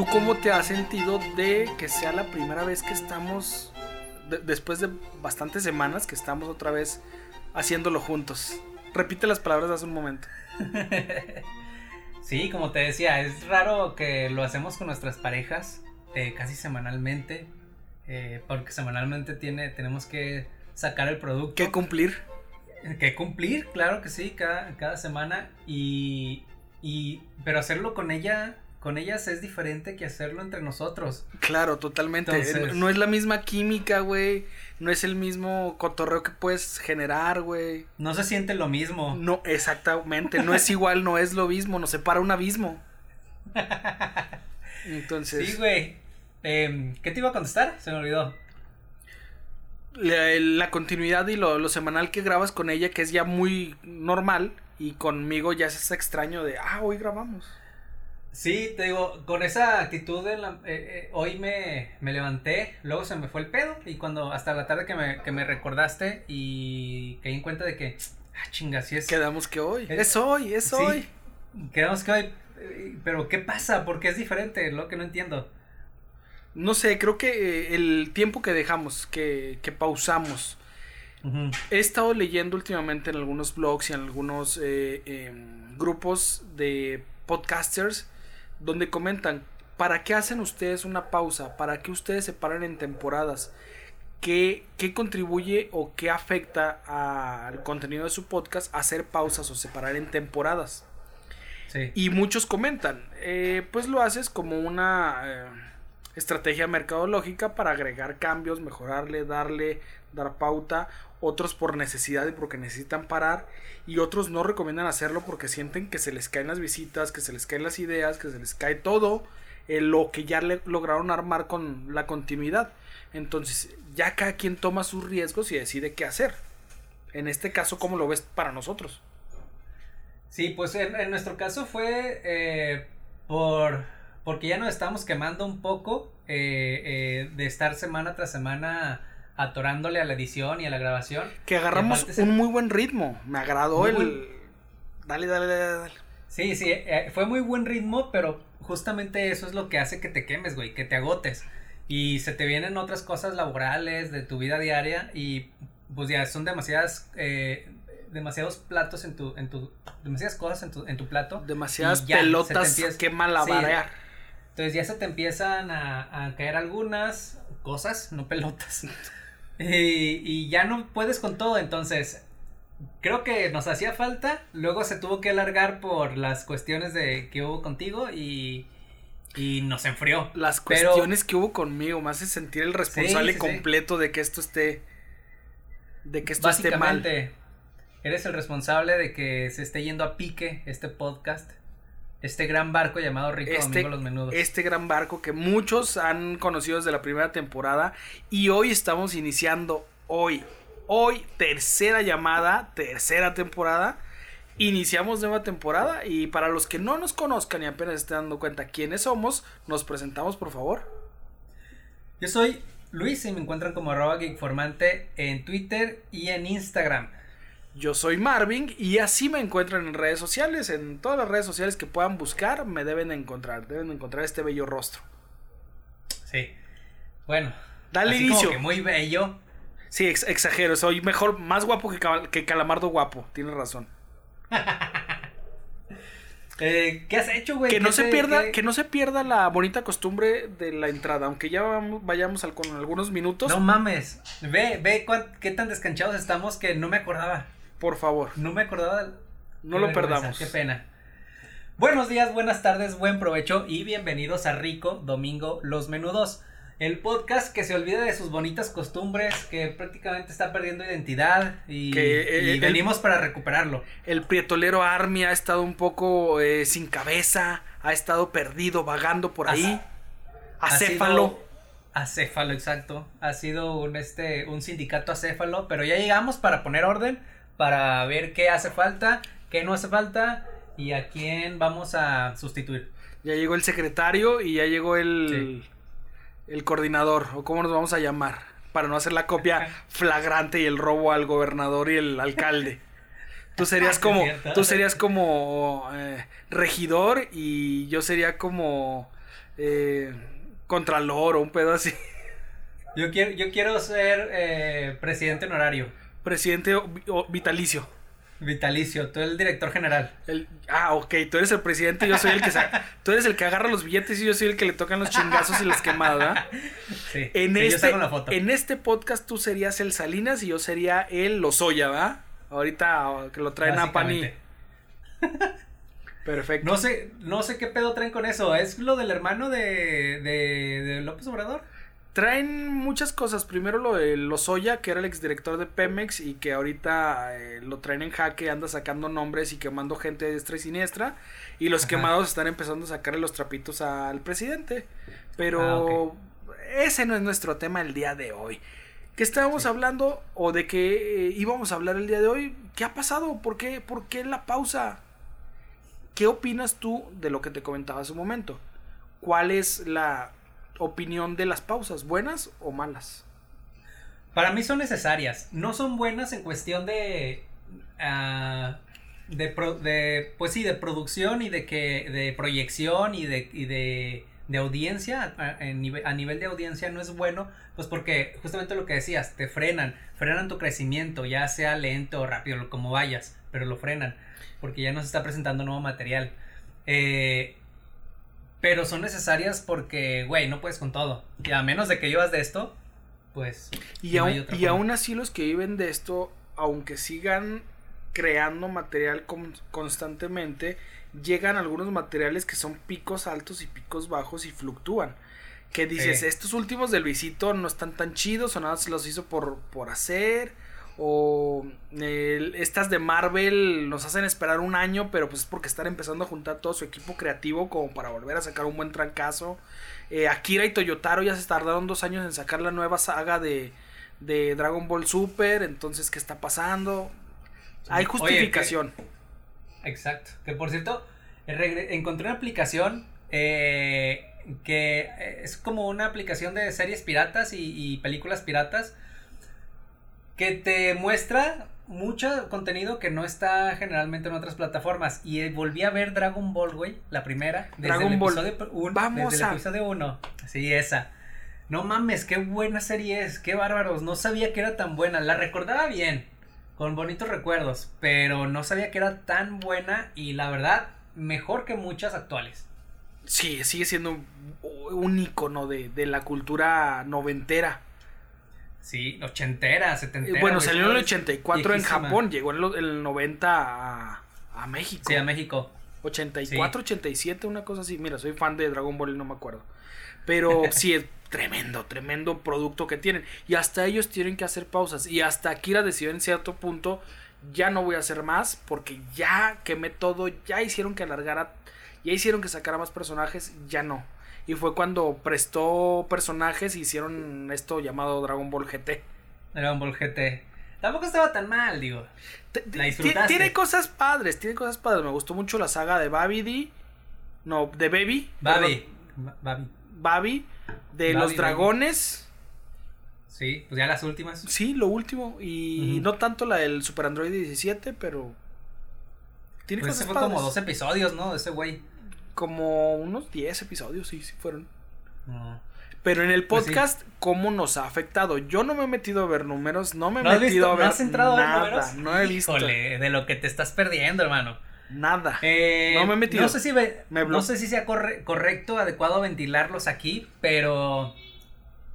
¿Tú cómo te has sentido de que sea la primera vez que estamos, de- después de bastantes semanas, que estamos otra vez haciéndolo juntos? Repite las palabras de hace un momento. Sí, como te decía, es raro que lo hacemos con nuestras parejas eh, casi semanalmente, eh, porque semanalmente tiene, tenemos que sacar el producto. ¿Qué cumplir? que cumplir, claro que sí, cada, cada semana. Y, y, pero hacerlo con ella, con ellas es diferente que hacerlo entre nosotros. Claro, totalmente. Entonces- No es la misma química, güey. No es el mismo cotorreo que puedes generar, güey. No se siente lo mismo. No, exactamente. No es igual, no es lo mismo. Nos separa un abismo. Entonces, Sí, güey. Em, ¿Qué te iba a contestar? Se me olvidó. la, la continuidad y lo, lo semanal que grabas con ella, que es ya muy normal, y conmigo ya es extraño de, ah, hoy grabamos. Sí, te digo, con esa actitud en la- eh, eh, hoy me, me levanté, luego se me fue el pedo y cuando hasta la tarde que me, que me recordaste y caí en cuenta de que, ah, chinga, sí es... Quedamos que hoy. Es- Es hoy, es sí. hoy. Quedamos que hoy, pero ¿qué pasa? ¿Por qué es diferente? Lo que no entiendo. No sé, creo que eh, el tiempo que dejamos, que, que pausamos. He estado leyendo últimamente en algunos blogs y en algunos eh, em, grupos de podcasters donde comentan, ¿para qué hacen ustedes una pausa? ¿Para qué ustedes se paran en temporadas? ¿Qué, qué contribuye o qué afecta al contenido de su podcast hacer pausas o separar en temporadas? Sí. Y muchos comentan, eh, pues lo haces como una eh, estrategia mercadológica para agregar cambios, mejorarle, darle, dar pauta. Otros por necesidad y porque necesitan parar. Y otros no recomiendan hacerlo porque sienten que se les caen las visitas, que se les caen las ideas, que se les cae todo eh, lo que ya le lograron armar con la continuidad. Entonces, ya cada quien toma sus riesgos y decide qué hacer. En este caso, ¿cómo lo ves para nosotros? Sí, pues en, nuestro caso fue eh, por porque ya nos estamos quemando un poco eh, de estar semana tras semana atorándole a la edición y a la grabación. Que agarramos se- un muy buen ritmo. Me agradó Muy el. buen- Dale, dale, dale, dale. Sí, sí, eh, fue muy buen ritmo, pero justamente eso es lo que hace que te quemes, güey, que te agotes. Y se te vienen otras cosas laborales de tu vida diaria y pues ya son demasiadas, eh, demasiados platos en tu, en tu, demasiadas cosas en tu, en tu plato. Demasiadas ya, pelotas empieza- que malabarear. Entonces ya se te empiezan a, a caer algunas cosas, no pelotas. Y, y ya no puedes con todo, entonces creo que nos hacía falta. Luego se tuvo que alargar por las cuestiones de que hubo contigo y, y nos enfrió. Las Pero- cuestiones que hubo conmigo me hace sentir el responsable Sí, sí, sí. completo de que esto esté. De que esto esté mal. Básicamente, eres el responsable de que se esté yendo a pique este podcast. Este gran barco llamado Rico Este, Domingo Los Menudos. este gran barco que muchos han conocido desde la primera temporada y hoy estamos iniciando hoy, hoy tercera llamada, tercera temporada, iniciamos nueva temporada y para los que no nos conozcan y apenas estén dando cuenta quiénes somos, nos presentamos por favor. Yo soy Luis y me encuentran como arroba geekformante en Twitter y en Instagram. Yo soy Marvin y así me encuentran en redes sociales, en todas las redes sociales que puedan buscar, me deben encontrar, deben encontrar este bello rostro. Sí. Bueno. Dale así inicio. Como que muy bello. Sí, ex- exagero, soy mejor, más guapo que, Cal- que Calamardo guapo, tienes razón. Eh, ¿Qué has hecho, güey? Que ¿Qué no se pierda, qué- que no se pierda la bonita costumbre de la entrada, aunque ya vamos- vayamos al- con algunos minutos, No mames. Ve, ve cuán- qué tan descanchados estamos que no me acordaba. Por favor, No me acordaba. del- no Qué lo perdamos. Qué pena. Buenos días, buenas tardes, buen provecho y bienvenidos a Rico Domingo Los Menudos. El podcast que se olvida de sus bonitas costumbres, que prácticamente está perdiendo identidad y, Que, eh, y el- venimos para recuperarlo. El prietolero Army ha estado un poco eh, sin cabeza, ha estado perdido, vagando por ahí, acéfalo. Acéfalo, exacto. Ha sido un, este, un sindicato acéfalo, pero ya llegamos para poner orden, para ver qué hace falta, qué no hace falta y a quién vamos a sustituir. Ya llegó el secretario y ya llegó el, el coordinador, o cómo nos vamos a llamar, para no hacer la copia flagrante y el robo al gobernador y el alcalde. Tú serías como, tú serías como eh, regidor y yo sería como eh, contralor o un pedo así. Yo quiero, yo quiero ser eh, presidente honorario. Presidente vitalicio. Vitalicio, tú eres el director general. El, ah, ok, tú eres el presidente, yo soy el que tú eres el que agarra los billetes y yo soy el que le tocan los chingazos y las quemadas, ¿verdad? Sí. En sí, yo este, saco la foto. en este podcast tú serías el Salinas y yo sería el Lozoya, ¿verdad? Ahorita que lo traen a Pani. Perfecto. No sé, no sé qué pedo traen con eso. ¿Es lo del hermano de, de, de López Obrador? Traen muchas cosas. Primero lo de Lozoya, que era el exdirector de Pemex y que ahorita eh, lo traen en jaque, anda sacando nombres y quemando gente de diestra y siniestra. Y los Ajá. quemados están empezando a sacarle los trapitos al presidente. Pero Ah, ese no es nuestro tema el día de hoy. ¿Qué estábamos hablando o de qué eh, íbamos a hablar el día de hoy? ¿Qué ha pasado? ¿Por qué, ¿Por qué la pausa? ¿Qué opinas tú de lo que te comentaba hace un momento? ¿Cuál es la opinión de las pausas? ¿Buenas o malas? Para mí son necesarias. No son buenas en cuestión de. ah, de, pro- de. Pues sí, de producción y de que. de proyección y de. y de, de audiencia. A, nivel de audiencia no es bueno. Pues porque justamente lo que decías, te frenan. Frenan tu crecimiento, ya sea lento o rápido, como vayas. Pero lo frenan. Porque ya no se está presentando nuevo material. Eh, pero son necesarias porque, güey, no puedes con todo. Y a menos de que llevas de esto, pues. Y, no aún, hay otra y forma. aún así los que viven de esto, aunque sigan creando material con- constantemente, llegan algunos materiales que son picos altos y picos bajos y fluctúan. Que dices, Sí. estos últimos del Luisito no están tan chidos o nada se los hizo por, por hacer. O estas de Marvel nos hacen esperar un año, pero pues es porque están empezando a juntar todo su equipo creativo como para volver a sacar un buen trancazo. Eh, Akira y Toyotaro ya se tardaron dos años en sacar la nueva saga de, de Dragon Ball Super. Entonces, ¿qué está pasando? Hay Oye, justificación. Exacto. Que por cierto, encontré una aplicación eh, que eh, es como una aplicación de series piratas y, y películas piratas que te muestra mucho contenido que no está generalmente en otras plataformas. Y eh, volví a ver Dragon Ball, güey, la primera. Desde Dragon el Ball. episodio un- Vamos desde el a- episodio 1. Sí, esa. No mames, qué buena serie es, qué bárbaros. No sabía que era tan buena. La recordaba bien, con bonitos recuerdos, pero no sabía que era tan buena y la verdad, mejor que muchas actuales. Sí, sigue siendo un, un icono de, de la cultura noventera. Sí, ochentera, setentera. bueno, salió en el ¿sabes? 84 en Viejísima. Japón, llegó en el 90 a, a México. Sí, a México. 84, 87, una cosa así. Mira, soy fan de Dragon Ball y no me acuerdo. Pero sí, es tremendo, tremendo producto que tienen. Y hasta ellos tienen que hacer pausas. Y hasta Akira decidió en cierto punto, ya no voy a hacer más porque ya quemé todo, ya hicieron que alargara, ya hicieron que sacara más personajes, ya no. Y fue cuando prestó personajes y hicieron esto llamado Dragon Ball GT. Dragon Ball GT. Tampoco estaba tan mal, digo. La disfrutaste. Tiene cosas padres, tiene cosas padres. Me gustó mucho la saga de Babidi. No, de Baby. Babi. Babi. Babi. De los dragones. Sí, pues ya las últimas. Sí, lo último. Y no tanto la del Super Android 17, pero. Tiene Pues cosas ese fue como dos episodios, ¿no? De ese güey. Como unos 10 episodios, sí, sí fueron. No. Pero en el Pues sí. podcast, ¿cómo nos ha afectado? Yo no me he metido a ver números, no me he ¿No has metido visto? a ver ¿No has entrado a ver nada. números? No he visto Híjole, de lo que te estás perdiendo, hermano. nada. Eh, No me he metido. No sé si, ve- Me no sé si sea corre- correcto, adecuado ventilarlos aquí, pero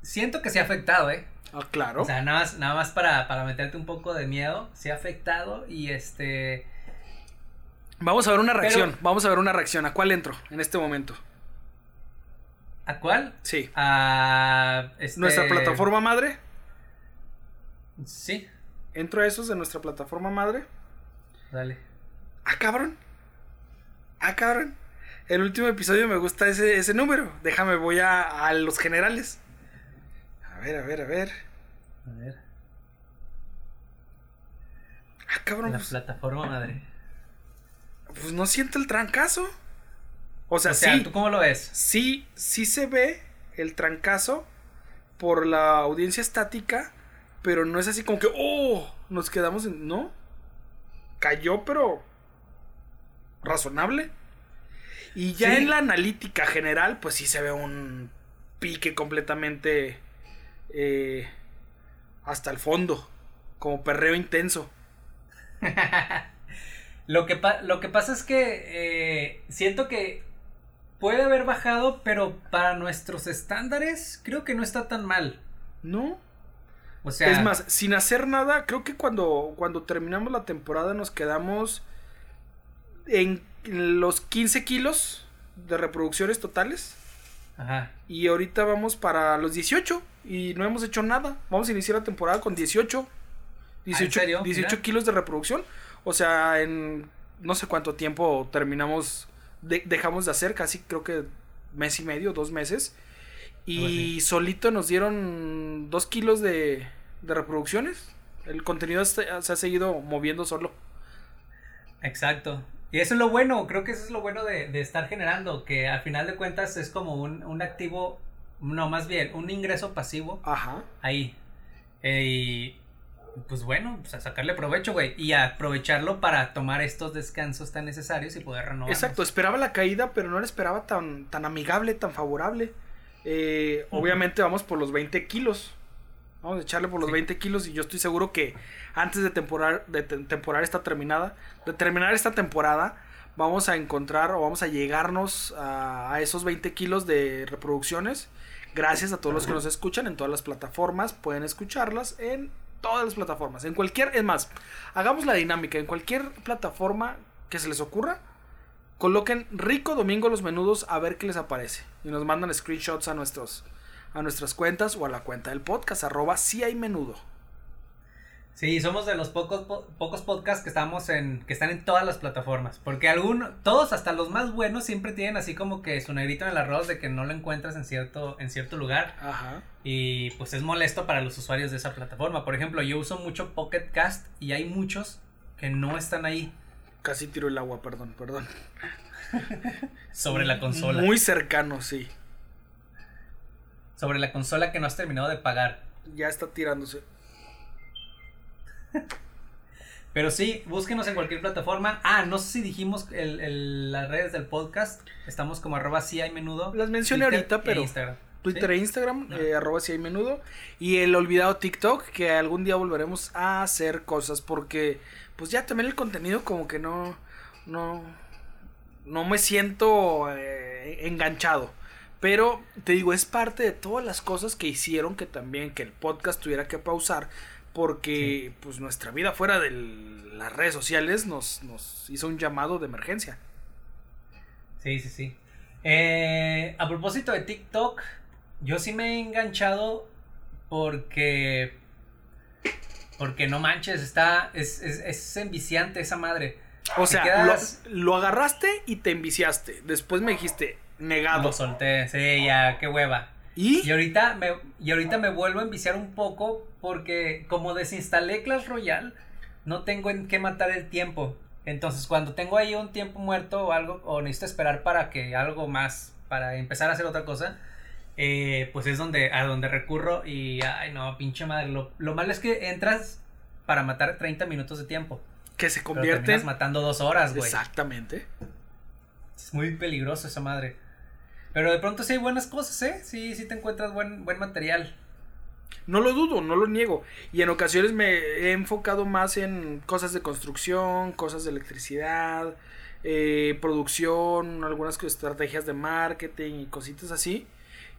siento que se ha afectado, ¿eh? Ah, claro. O sea, nada más, nada más para, para meterte un poco de miedo, se ha afectado y este... Vamos a ver una Pero- reacción. Vamos a ver una reacción. ¿A cuál entro en este momento? ¿A cuál? Sí. A... este- Nuestra plataforma madre. Sí, Entro a esos de nuestra plataforma madre. dale. Ah, cabrón. Ah, cabrón. El último episodio me gusta ese, ese número. Déjame, voy a, a los generales. ver, a ver, a ver. A ver. Ah, cabrón. La Pues, plataforma madre. Pues no siente el trancazo. O sea, O sea, sí. ¿tú cómo lo ves? sí, sí se ve el trancazo por la audiencia estática, pero no es así como que, oh, nos quedamos en... No, cayó, pero razonable. Y ya Sí. en la analítica general, pues sí se ve un pique completamente eh, hasta el fondo, como perreo intenso. Lo que, pa- lo que pasa es que eh, siento que puede haber bajado, pero para nuestros estándares creo que no está tan mal. ¿No? O sea, es más, sin hacer nada, creo que cuando, cuando terminamos la temporada nos quedamos en los 15 kilos de reproducciones totales. Ajá. Y ahorita vamos para los 18 y no hemos hecho nada. Vamos a iniciar la temporada con 18. 18, Ah, serio? 18 Mira. kilos de reproducción. O sea, en no sé cuánto tiempo terminamos, de- dejamos de hacer, casi creo que mes y medio, dos meses. Y solito nos dieron 2 kilos de, de reproducciones. El contenido se ha seguido moviendo solo. Exacto. Y eso es lo bueno, creo que eso es lo bueno de, de estar generando, que al final de cuentas es como un, un activo, no, más bien, un ingreso pasivo Ajá. ahí. Eh, y pues bueno, pues a sacarle provecho, güey, y a aprovecharlo para tomar estos descansos tan necesarios y poder renovar. Exacto, esperaba la caída, pero no la esperaba tan, tan amigable, tan favorable. Eh. Obviamente vamos por los 20 kilos. Vamos a echarle por los Sí. 20 kilos y yo estoy seguro que antes de temporar, de te- temporar esta terminada, de terminar esta temporada, vamos a encontrar o vamos a llegarnos a, a esos 20 kilos de reproducciones. Gracias a todos los que nos escuchan en todas las plataformas. Pueden escucharlas en todas las plataformas. En cualquier, es más, hagamos la dinámica. En cualquier plataforma que se les ocurra, coloquen Rico Domingo los menudos a ver qué les aparece. Y nos mandan screenshots a nuestros a nuestras cuentas o a la cuenta del podcast, arroba si hay menudo. Sí, somos de los pocos po- pocos podcasts que estamos en que están en todas las plataformas, porque algunos todos hasta los más buenos siempre tienen así como que su negrito en el arroz de que no lo encuentras en cierto en cierto lugar Ajá. y pues es molesto para los usuarios de esa plataforma. Por ejemplo, yo uso mucho Pocket Cast y hay muchos que no están ahí Casi tiro el agua, perdón, perdón. sobre la consola, Muy cercano, sí. sobre la consola que no has terminado de pagar. Ya está tirándose. Pero sí, búsquenos en cualquier plataforma. Ah, no sé si dijimos el, el- las redes del podcast. Estamos como arroba si hay menudo. Las mencioné Twitter ahorita, e pero Instagram. Twitter ¿Sí? e Instagram, No. eh, arroba si hay menudo. Y el olvidado TikTok, que algún día volveremos a hacer cosas. Porque, pues ya también el contenido como que no, no, no me siento eh, enganchado. Pero te digo, es parte de todas las cosas que hicieron que también que el podcast tuviera que pausar. Porque pues nuestra vida fuera de las redes sociales nos, nos hizo un llamado de emergencia. Sí, sí, sí. Eh, a propósito de TikTok, yo sí me he enganchado porque. Porque no manches, está. Es, es, es enviciante esa madre. O sea, quedas- lo, lo agarraste y te enviciaste. Después me dijiste, negado. Lo solté, sí, ya, qué hueva. ¿Y? Y ahorita me, y ahorita me vuelvo a enviciar un poco porque como desinstalé Clash Royale, no tengo en qué matar el tiempo. Entonces cuando tengo ahí un tiempo muerto o algo, o necesito esperar para que algo más, para empezar a hacer otra cosa, eh, pues es donde, a donde recurro y, ay no, pinche madre, lo, lo malo es que entras para matar 30 minutos de tiempo. que se convierten. matando dos horas, güey. Exactamente. Es muy peligroso esa madre. Pero de pronto sí hay buenas cosas, ¿eh? Sí, sí te encuentras buen, buen material. No lo dudo, no lo niego. Y en ocasiones me he enfocado más en cosas de construcción, cosas de electricidad, eh, producción, algunas estrategias de marketing y cositas así.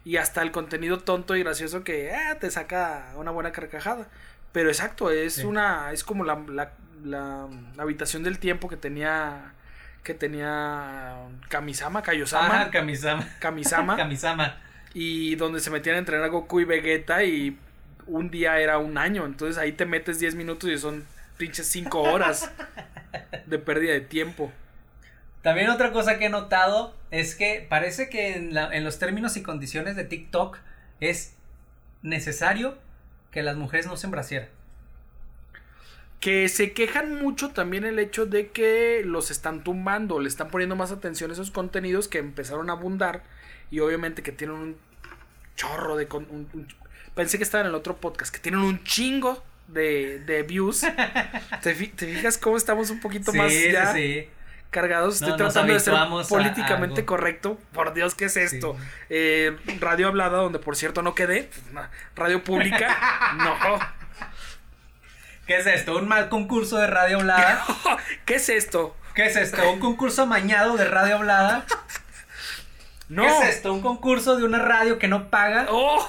Y hasta el contenido tonto y gracioso que ah, te saca una buena carcajada. Pero exacto, es Sí. una. es como la, la, la habitación del tiempo que tenía. Que tenía Kamisama, Kaiosama. Ajá, Kamisama. Kamisama. Kamisama. y donde se metían a entrenar Goku y Vegeta y un día era un año. Entonces ahí te metes 10 minutos y son pinches 5 horas de pérdida de tiempo. También otra cosa que he notado es que parece que en, la- en los términos y condiciones de TikTok es necesario que las mujeres no se embracieran. Que se quejan mucho también el hecho de que los están tumbando, le están poniendo más atención a esos contenidos que empezaron a abundar y obviamente que tienen un chorro de... pensé que estaba en el otro podcast, que tienen un chingo de, de views. ¿Te, fijas cómo estamos un poquito más ya cargados? Estoy tratando de ser políticamente correcto. Por Dios, ¿qué es esto? Eh, radio hablada, donde por cierto no quedé. Radio pública, no. ¿Qué es esto? ¿Un mal concurso de radio hablada? ¿Qué es esto? ¿Qué es esto? ¿Un concurso amañado de radio hablada? No. ¿Qué es esto? ¿Un concurso de una radio que no paga? Oh.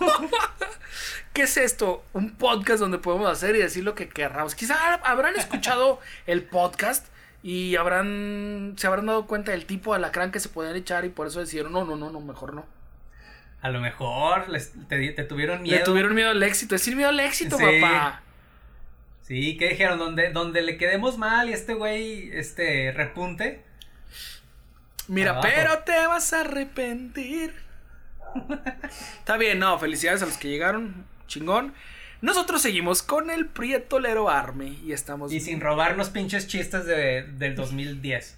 ¿Qué es esto? Un podcast donde podemos hacer y decir lo que querramos. Quizá habrán escuchado el podcast y habrán se habrán dado cuenta del tipo de alacrán que se pueden echar y por eso decidieron, no, no, no, no, mejor no. A lo mejor te, tuvieron miedo. Le tuvieron miedo al éxito. Es decir, miedo al éxito, papá. Sí, ¿qué dijeron? Donde, donde le quedemos mal y este güey este, repunte. Mira, pero te vas a arrepentir. Está bien, no, felicidades a los que llegaron. Chingón. Nosotros seguimos con el Prietolero Army y estamos. Y sin robarnos pinches chistes de, del 2010.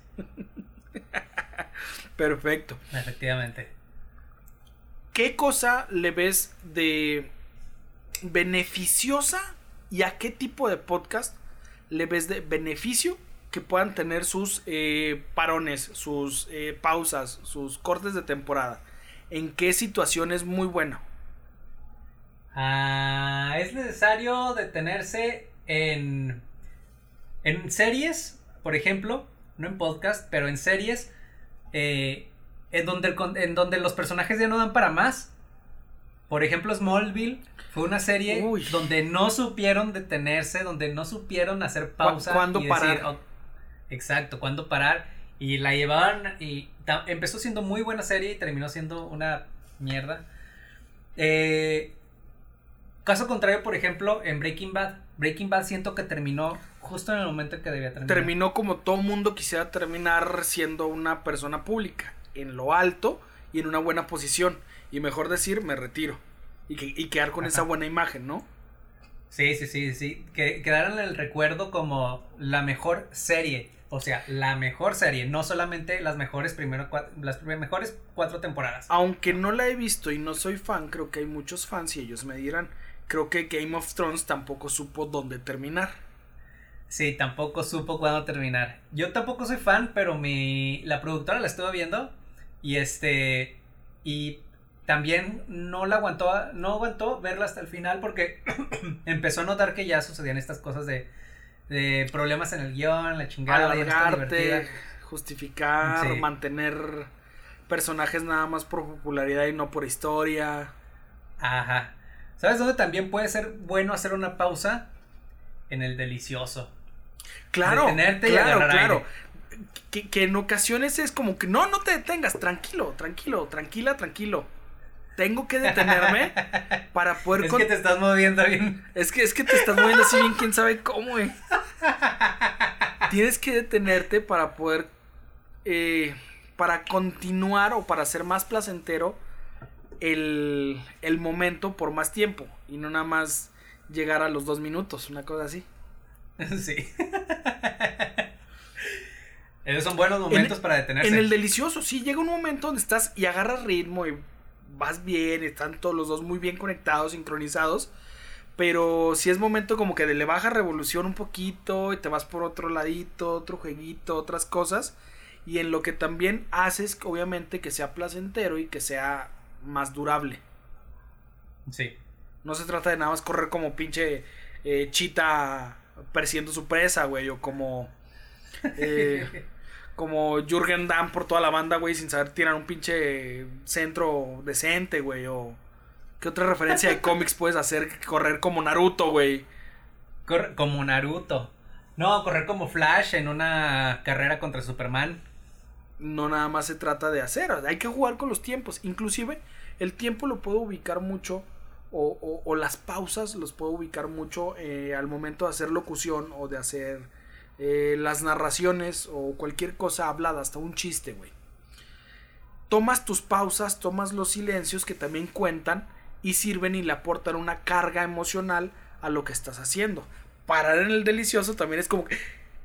Perfecto. Efectivamente. ¿Qué cosa le ves de beneficiosa y a qué tipo de podcast le ves de beneficio que puedan tener sus eh, parones, sus eh, pausas, sus cortes de temporada? ¿En qué situación es muy bueno? Ah, es necesario detenerse en, en series, por ejemplo, no en podcast, pero en series, eh, en, donde en donde los personajes ya no dan para más. Por ejemplo, Smallville fue una serie donde no supieron detenerse, donde no supieron hacer pausa. ¿Cuándo parar? Oh, exacto, cuándo parar. Y la llevaban y empezó siendo muy buena serie y terminó siendo una mierda. Eh, caso contrario, por ejemplo, en Breaking Bad. Breaking Bad siento que terminó justo en el momento en que debía terminar. Terminó como todo mundo quisiera terminar siendo una persona pública, en lo alto y en una buena posición y mejor decir, me retiro. Y, que, y quedar con esa buena imagen, ¿no? Sí, sí, sí, sí. Que quedaron en el recuerdo como la mejor serie. O sea, la mejor serie, no solamente las mejores primero las mejores cuatro temporadas. Aunque no la he visto y no soy fan, creo que hay muchos fans y ellos me dirán, creo que Game of Thrones tampoco supo dónde terminar. Sí, tampoco supo cuándo terminar. Yo tampoco soy fan, pero mi la productora la estuvo viendo y este y también no la aguantó, no aguantó verla hasta el final porque empezó a notar que ya sucedían estas cosas de, de problemas en el guion, la chingada, Alargarte, justificar, mantener personajes nada más por popularidad y no por historia. Ajá. ¿Sabes dónde también puede ser bueno hacer una pausa? En el delicioso. Claro, claro, claro. Que, que, en ocasiones es como que no, no te detengas, tranquilo, tranquilo, tranquila, tranquilo tengo que detenerme para poder. Es que te estás moviendo bien. Es que, es que te estás moviendo así bien, quién sabe cómo, eh. Tienes que detenerte para poder. Eh, para continuar o para ser más placentero el, el momento por más tiempo. Y no nada más llegar a los dos minutos, una cosa así. Sí. Esos son buenos momentos para detenerse. En el delicioso, sí, llega un momento donde estás y agarras ritmo y vas bien, están todos los dos muy bien conectados, sincronizados. Pero si es momento como que le baja revolución un poquito y te vas por otro ladito, otro jueguito, otras cosas. Y en lo que también haces, obviamente, que sea placentero y que sea más durable. Sí. No se trata de nada más correr como pinche eh, chita persiguiendo su presa, güey, o como... Eh, como Jürgen Damm por toda la banda, güey, sin saber tirar un pinche centro decente, güey, o... ¿Qué otra referencia de cómics puedes hacer? Correr como Naruto, güey. como Naruto. No, correr como Flash en una carrera contra Superman. No nada más se trata de hacer, hay que jugar con los tiempos. Inclusive el tiempo lo puedo ubicar mucho o, o, las pausas los puedo ubicar mucho eh, al momento de hacer locución o de hacer eh, las narraciones o cualquier cosa hablada, hasta un chiste, güey. Tomas tus pausas, tomas los silencios que también cuentan y sirven y le aportan una carga emocional a lo que estás haciendo. Parar en el delicioso también es como,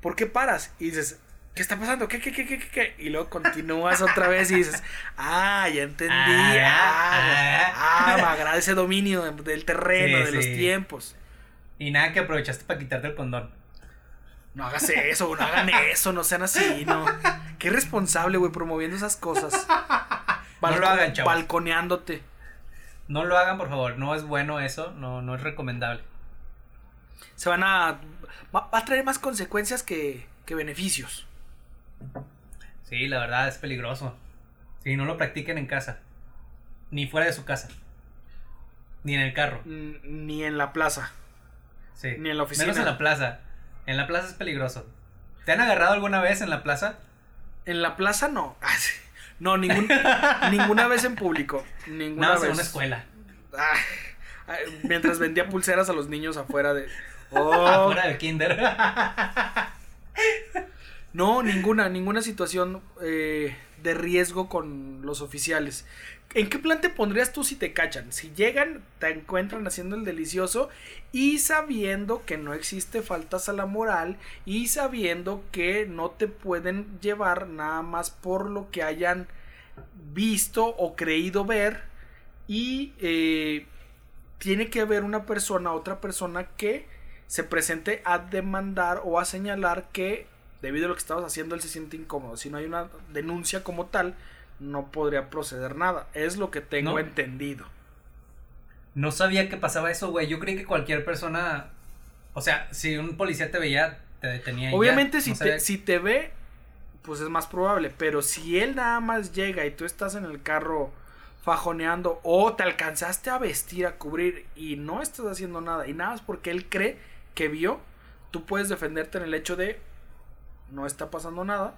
¿por qué paras? Y dices, ¿qué está pasando? ¿Qué, qué, qué, qué, qué? Y luego continúas otra vez y dices, ah, ya entendí. Ah, ah, me agrada ese dominio del terreno, de los tiempos. Y nada que aprovechaste para quitarte el condón. No hagas eso, no hagan eso, no sean así, no. Qué responsable, güey, promoviendo esas cosas. no lo hagan, chavos. Balconeándote. No lo hagan, por favor. No es bueno eso, no, no es recomendable. Se van a. Va, a traer más consecuencias que, que beneficios. Sí, la verdad es peligroso. Sí, no lo practiquen en casa. Ni fuera de su casa. Ni en el carro. Ni en la plaza. Sí. Ni en la oficina. Menos en la plaza. En la plaza es peligroso. ¿Te han agarrado alguna vez en la plaza? En la plaza no. No, ningún, ninguna vez en público. Ninguna Nada vez. en una escuela. mientras vendía pulseras a los niños afuera de. Oh. afuera del kinder. no, ninguna, ninguna situación eh, de riesgo con los oficiales. ¿En qué plan te pondrías tú si te cachan? Si llegan, te encuentran haciendo el delicioso y sabiendo que no existe faltas a la moral y sabiendo que no te pueden llevar nada más por lo que hayan visto o creído ver y eh, tiene que haber una persona, otra persona que se presente a demandar o a señalar que debido a lo que estabas haciendo él se siente incómodo. Si no hay una denuncia como tal, no podría proceder nada. Es lo que tengo entendido. No sabía que pasaba eso, güey. Yo creí que cualquier persona. O sea, si un policía te veía, te detenía. Obviamente, si, te, si te ve, pues es más probable. Pero si él nada más llega y tú estás en el carro fajoneando o te alcanzaste a vestir, a cubrir y no estás haciendo nada y nada más porque él cree que vio, tú puedes defenderte en el hecho de no está pasando nada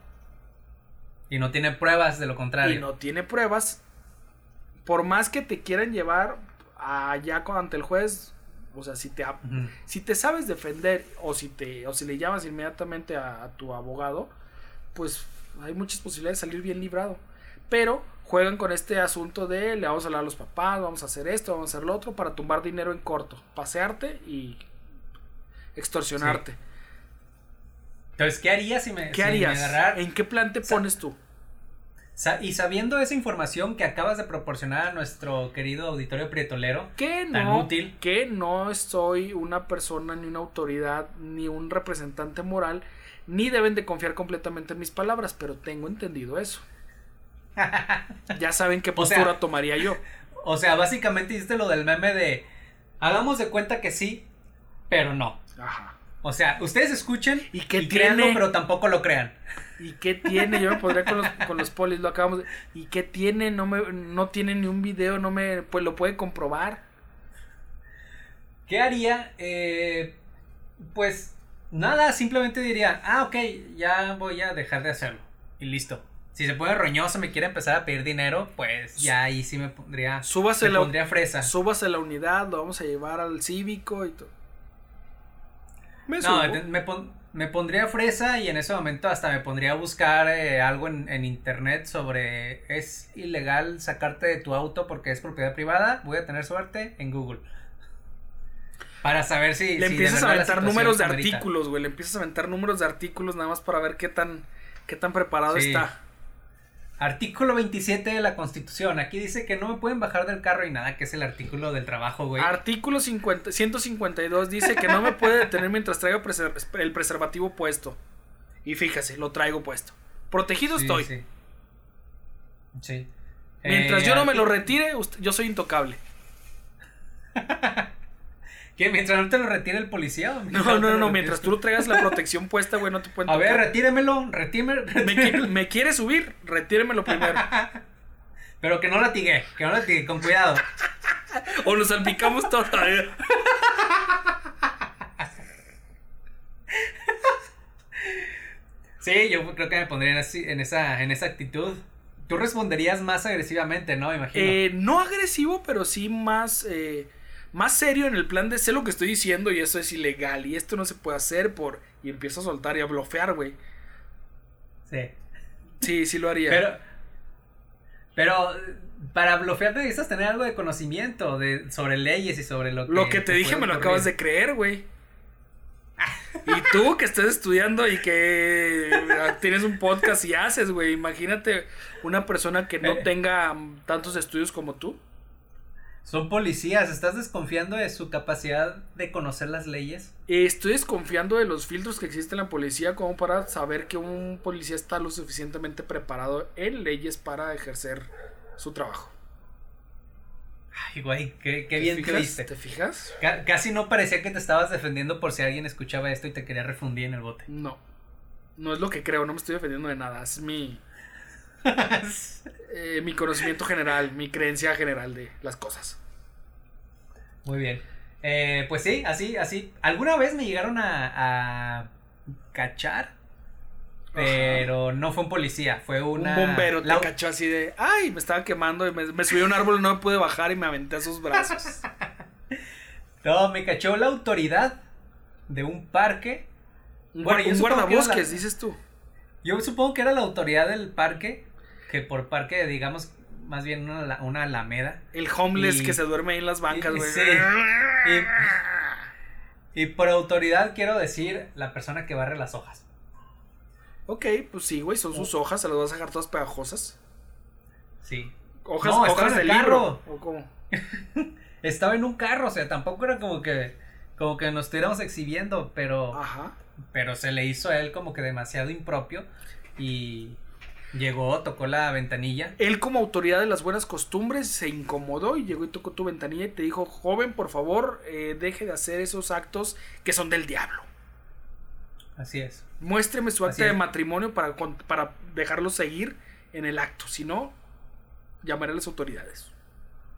y no tiene pruebas de lo contrario. Y no tiene pruebas. Por más que te quieran llevar allá ante el juez, o sea, si te, si te sabes defender o si, te, o si le llamas inmediatamente a, tu abogado, pues hay muchas posibilidades de salir bien librado. Pero juegan con este asunto de le vamos a hablar a los papás, vamos a hacer esto, vamos a hacer lo otro para tumbar dinero en corto, pasearte y extorsionarte. Entonces, ¿qué harías si me, ¿Qué harías? ¿En qué plan te pones tú? Y sabiendo esa información que acabas de proporcionar a nuestro querido auditorio prietolero, que no, útil. que no soy una persona, ni una autoridad, ni un representante moral, ni deben de confiar completamente en mis palabras, pero tengo entendido eso. ya saben qué postura tomaría yo. O sea, básicamente hiciste lo del meme de hagamos de cuenta que sí, pero no. Ajá. O sea, ustedes escuchen y, que créanlo, pero tampoco lo crean. ¿Y qué tiene? Yo me podría con los, con los polis, lo acabamos de... ¿Y qué tiene? No, me, no tiene ni un video, no me... Pues lo puede comprobar. ¿Qué haría? Eh, pues nada, simplemente diría, ah, ok, ya voy a dejar de hacerlo. Y listo. Si se pone roñoso, me quiere empezar a pedir dinero, pues ya ahí sí me pondría... Súbase me la, pondría fresa. Súbase la unidad, lo vamos a llevar al cívico y todo no, me, pondría fresa y en ese momento hasta me pondría a buscar eh, algo en, internet sobre es ilegal sacarte de tu auto porque es propiedad privada. Voy a tener suerte en Google. Para saber si. Le empiezas a aventar números de artículos, güey. Le empiezas a aventar números de artículos nada más para ver qué tan, qué tan preparado está. Artículo 27 de la Constitución. Aquí dice que no me pueden bajar del carro y nada, que es el artículo del trabajo, güey. Artículo 50, 152 dice que no me puede detener mientras traiga el preservativo puesto. Y fíjese, lo traigo puesto. Protegido estoy. Sí. sí. Mientras yo no me lo retire, yo soy intocable. ¿Qué? ¿Mientras no te lo retire el policía? No, no, no, no, mientras tú traigas la protección puesta, güey, no te pueden A ver, retíremelo, retíremelo. Me, me quiere subir, retíremelo primero. Pero que no latigue, que no latigue, con cuidado. o nos salpicamos todavía. sí, yo creo que me pondría en, esa, en esa actitud. Tú responderías más agresivamente, ¿no? Imagino. Eh, no agresivo, pero sí más... Eh, más serio en el plan de sé lo que estoy diciendo y eso es ilegal y esto no se puede hacer por... Y empiezo a soltar y a blofear, güey. Sí. Sí, sí lo haría. Pero... Pero para bloquear necesitas tener algo de conocimiento de, sobre leyes y sobre lo que. Lo que te dije me lo acabas de creer, güey. Y tú que estás estudiando y que tienes un podcast y haces, güey. Imagínate una persona que no Eh. tenga tantos estudios como tú. Son policías, ¿estás desconfiando de su capacidad de conocer las leyes? Estoy desconfiando de los filtros que existen en la policía como para saber que un policía está lo suficientemente preparado en leyes para ejercer su trabajo. Ay, güey, qué, qué ¿Te bien te fijas? viste. ¿Te fijas? Ca- casi no parecía que te estabas defendiendo por si alguien escuchaba esto y te quería refundir en el bote. No. No es lo que creo, no me estoy defendiendo de nada. Es mi, eh, mi conocimiento general, mi creencia general de las cosas. Muy bien. Eh, pues sí, así, así. Alguna vez me llegaron a, a cachar, pero no fue un policía, fue una... Un bombero la- te cachó así de, ay, me estaba quemando y me, me subí a un árbol y no me pude bajar y me aventé a sus brazos. No, me cachó la autoridad de un parque. Un, Bueno, un guardabosques, la- dices tú. Yo supongo que era la autoridad del parque, que por parque, digamos, más bien una, una alameda. El homeless Y- que se duerme ahí en las bancas, güey. sí. Y por autoridad quiero decir la persona que barre las hojas. Ok, pues sí, güey, son sus hojas, se las vas a dejar todas pegajosas. Sí. Hojas, No, hojas en el de libro. carro. ¿O cómo? Estaba en un carro, o sea, tampoco era como que como que nos estuviéramos exhibiendo, pero Ajá. pero se le hizo a él como que demasiado impropio y llegó, tocó la ventanilla. Él como autoridad de las buenas costumbres se incomodó y llegó y tocó tu ventanilla y te dijo, joven, por favor, eh, deje de hacer esos actos que son del diablo. Así es. Muéstreme su acta de matrimonio para, para dejarlo seguir en el acto. Si no, llamaré a las autoridades.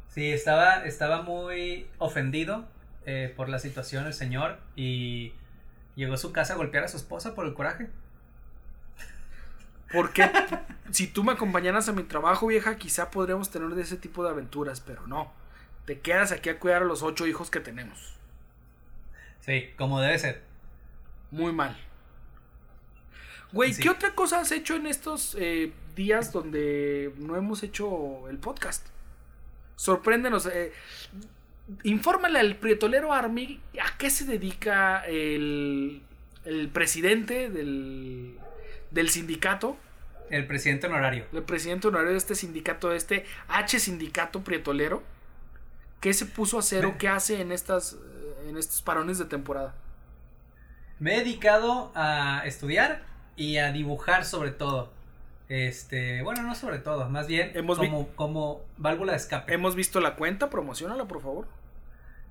Sí, estaba estaba muy ofendido eh, por la situación el señor y llegó a su casa a golpear a su esposa por el coraje. Porque si tú me acompañaras a mi trabajo, vieja, quizá podríamos tener de ese tipo de aventuras, pero no. Te quedas aquí a cuidar a los ocho hijos que tenemos. Sí, como debe ser. Muy mal. Güey, Sí. ¿qué otra cosa has hecho en estos eh, días donde no hemos hecho el podcast? Sorpréndenos. Eh, infórmale al prietolero Army a qué se dedica el, el presidente del, del sindicato, El presidente honorario. el presidente honorario de este sindicato, de este H sindicato prietolero. ¿Qué se puso a hacer o qué hace en, estas, eh, en estos parones de temporada? Me he dedicado a estudiar y a dibujar sobre todo. Este, bueno, no sobre todo, más bien Hemos como, como válvula de escape. Hemos visto la cuenta, promocionala por favor.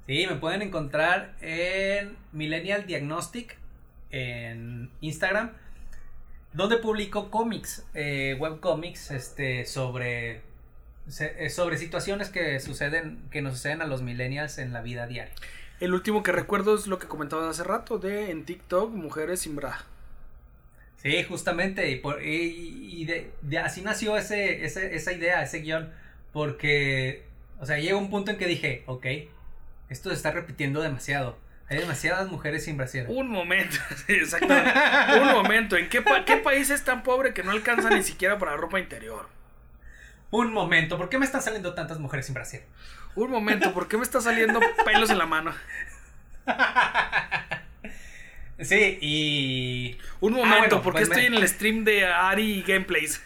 Sí, me pueden encontrar en Millennial Diagnostic en Instagram, donde publico cómics, eh, webcomics, este, sobre, eh, sobre situaciones que suceden, que nos suceden a los millennials en la vida diaria. El último que recuerdo es lo que comentaba hace rato de en TikTok, mujeres sin bra. Sí, justamente, y, por, y, y de, de así nació ese, ese, esa idea, ese guion, porque, o sea, llega un punto en que dije, ok, esto se está repitiendo demasiado. Hay demasiadas mujeres sin brasier. Un momento, sí, exactamente. Un momento, ¿en qué, pa- qué país es tan pobre que no alcanza ni siquiera para ropa interior? Un momento, ¿por qué me están saliendo tantas mujeres sin brasier? Un momento, ¿por qué me está saliendo pelos en la mano? Sí, y... Un Ah, momento, bueno, ¿por qué pues estoy me- en el stream de Ari Gameplays?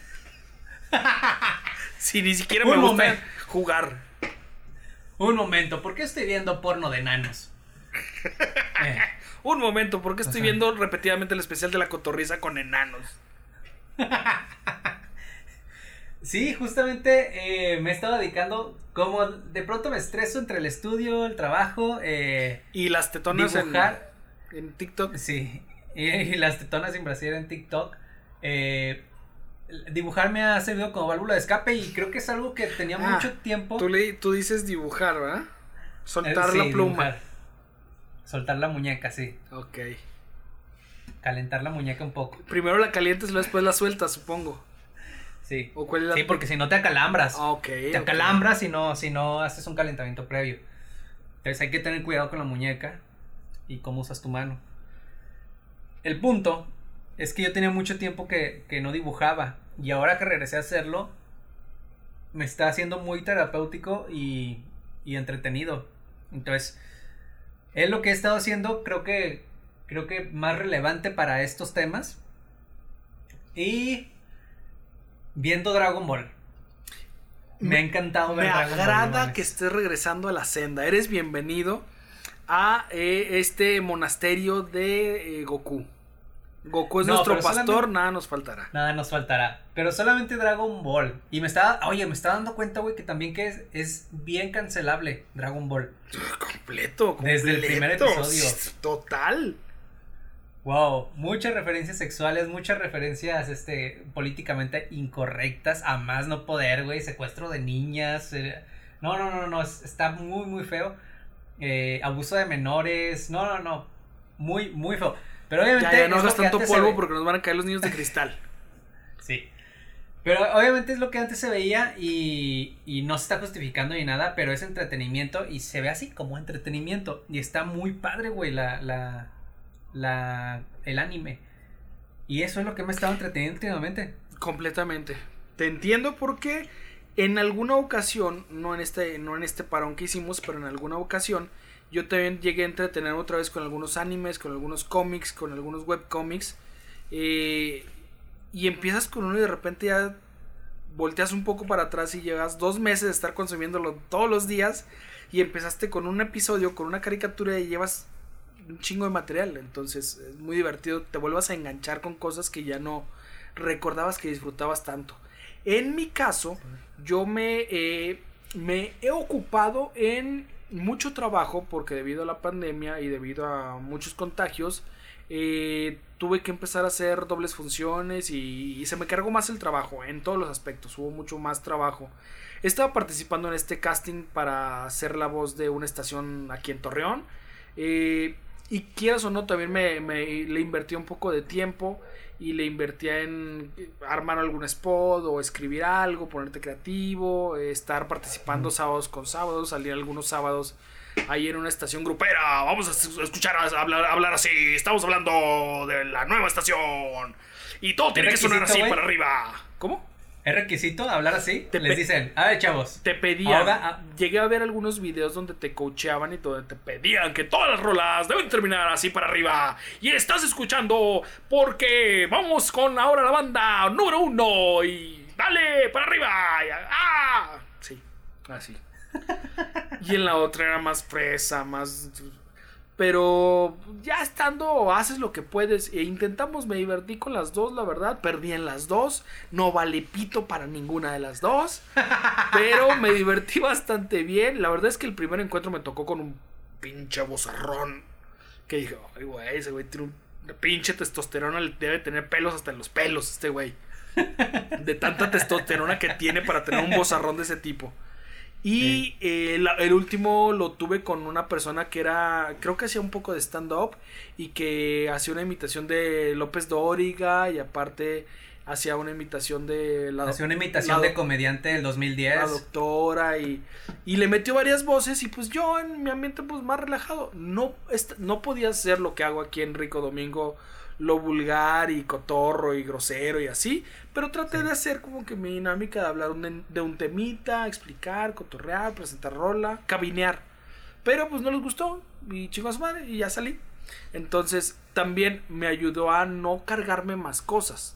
Si ni siquiera me Un gusta momento. jugar. Un momento, ¿por qué estoy viendo porno de enanos? Eh, Un momento, ¿por qué estoy Ajá. viendo repetidamente el especial de la cotorriza con enanos? sí, justamente eh, me he estado dedicando, como de pronto me estreso entre el estudio, el trabajo, eh, Y las tetonas en, dibujar... en TikTok. Sí, y, y las tetonas sin brasier en TikTok. eh, dibujar me ha servido como válvula de escape y creo que es algo que tenía Ah, mucho tiempo. Tú, le, tú dices dibujar, ¿verdad? Eh, Soltar sí, la pluma. dibujar. Soltar la muñeca, sí. Ok. Calentar la muñeca un poco. Primero la calientes y luego después la sueltas, supongo. Sí. ¿O cuál es la Sí, porque si no te acalambras. Ah, ok. te acalambras si no, si no haces un calentamiento previo. Entonces hay que tener cuidado con la muñeca y cómo usas tu mano. El punto es que yo tenía mucho tiempo que, que no dibujaba y ahora que regresé a hacerlo, me está haciendo muy terapéutico y, y entretenido. Entonces, es lo que he estado haciendo, creo que, creo que más relevante para estos temas. Y viendo Dragon Ball. Me ha encantado ver Me Dragon agrada que estés regresando a la senda. Eres bienvenido a eh, este monasterio de eh, Goku. Goku es No, nuestro pastor, nada nos faltará. Nada nos faltará. Pero solamente Dragon Ball. Y me estaba, oye, me estaba dando cuenta, güey, que también que es, es bien cancelable Dragon Ball. Completo, completo. Desde el primer episodio. Total. Wow, muchas referencias sexuales, muchas referencias este políticamente incorrectas, a más no poder, güey, secuestro de niñas. eh, No, no, no, no, es- está muy muy feo. Eh, abuso de menores. No, no, no. Muy muy feo. Pero obviamente Ya, ya no hagas tanto polvo ve- porque nos van a caer los niños de cristal. Sí. Pero obviamente es lo que antes se veía y, y no se está justificando ni nada, pero es entretenimiento y se ve así como entretenimiento. Y está muy padre, güey, la, la, la, el anime. Y eso es lo que me ha estado entreteniendo últimamente. Completamente. Te entiendo porque en alguna ocasión, no en este, no en este parón que hicimos, pero en alguna ocasión, yo también llegué a entretenerme otra vez con algunos animes, con algunos cómics, con algunos webcómics. eh, y empiezas con uno y de repente ya volteas un poco para atrás y llevas dos meses de estar consumiéndolo todos los días. Y empezaste con un episodio, con una caricatura y llevas un chingo de material. Entonces es muy divertido. Te vuelvas a enganchar con cosas que ya no recordabas que disfrutabas tanto. En mi caso, yo me, eh, me he ocupado en mucho trabajo porque debido a la pandemia y debido a muchos contagios, eh, tuve que empezar a hacer dobles funciones y, y se me cargó más el trabajo en todos los aspectos, hubo mucho más trabajo. Estaba participando en este casting para ser la voz de una estación aquí en Torreón. eh, y quieras o no, también me, me- le invertí un poco de tiempo y le invertía en armar algún spot o escribir algo, ponerte creativo, eh, estar participando sábados con sábados, salir algunos sábados ahí en una estación grupera. Vamos a es- escuchar a hablar, hablar así. Estamos hablando de la nueva estación. Y todo tiene que sonar así para arriba. ¿Cómo? ¿Es requisito hablar así? Te Les dicen, a ver, chavos. Te pedían. Ahora, ah, Llegué a ver algunos videos donde te coacheaban y donde te pedían que todas las rolas deben terminar así para arriba. Y estás escuchando porque vamos con ahora la banda número uno. Y dale para arriba. ¡Ah! Sí, así. Y en la otra era más fresa, más. Pero ya estando, haces lo que puedes. E intentamos, me divertí con las dos, la verdad. Perdí en las dos. No vale pito para ninguna de las dos. Pero me divertí bastante bien. La verdad es que el primer encuentro me tocó con un pinche bozarrón. Que dije, ay, güey, ese güey tiene un pinche testosterona. Debe tener pelos hasta en los pelos, este güey. De tanta testosterona que tiene para tener un bozarrón de ese tipo. Y eh, la- el último lo tuve con una persona que era, creo que hacía un poco de stand-up y que hacía una imitación de López Dóriga y aparte hacía una imitación de la, Hacía una imitación la- de comediante del 2010. la doctora y, y le metió varias voces y pues yo en mi ambiente pues más relajado no, no podía hacer lo que hago aquí en Rico Domingo lo vulgar y cotorro y grosero y así pero traté de hacer como que mi dinámica de hablar un- de un temita explicar cotorrear presentar rola cabinear. Pero pues no les gustó y chingos madre y ya salí. Entonces también me ayudó a no cargarme más cosas.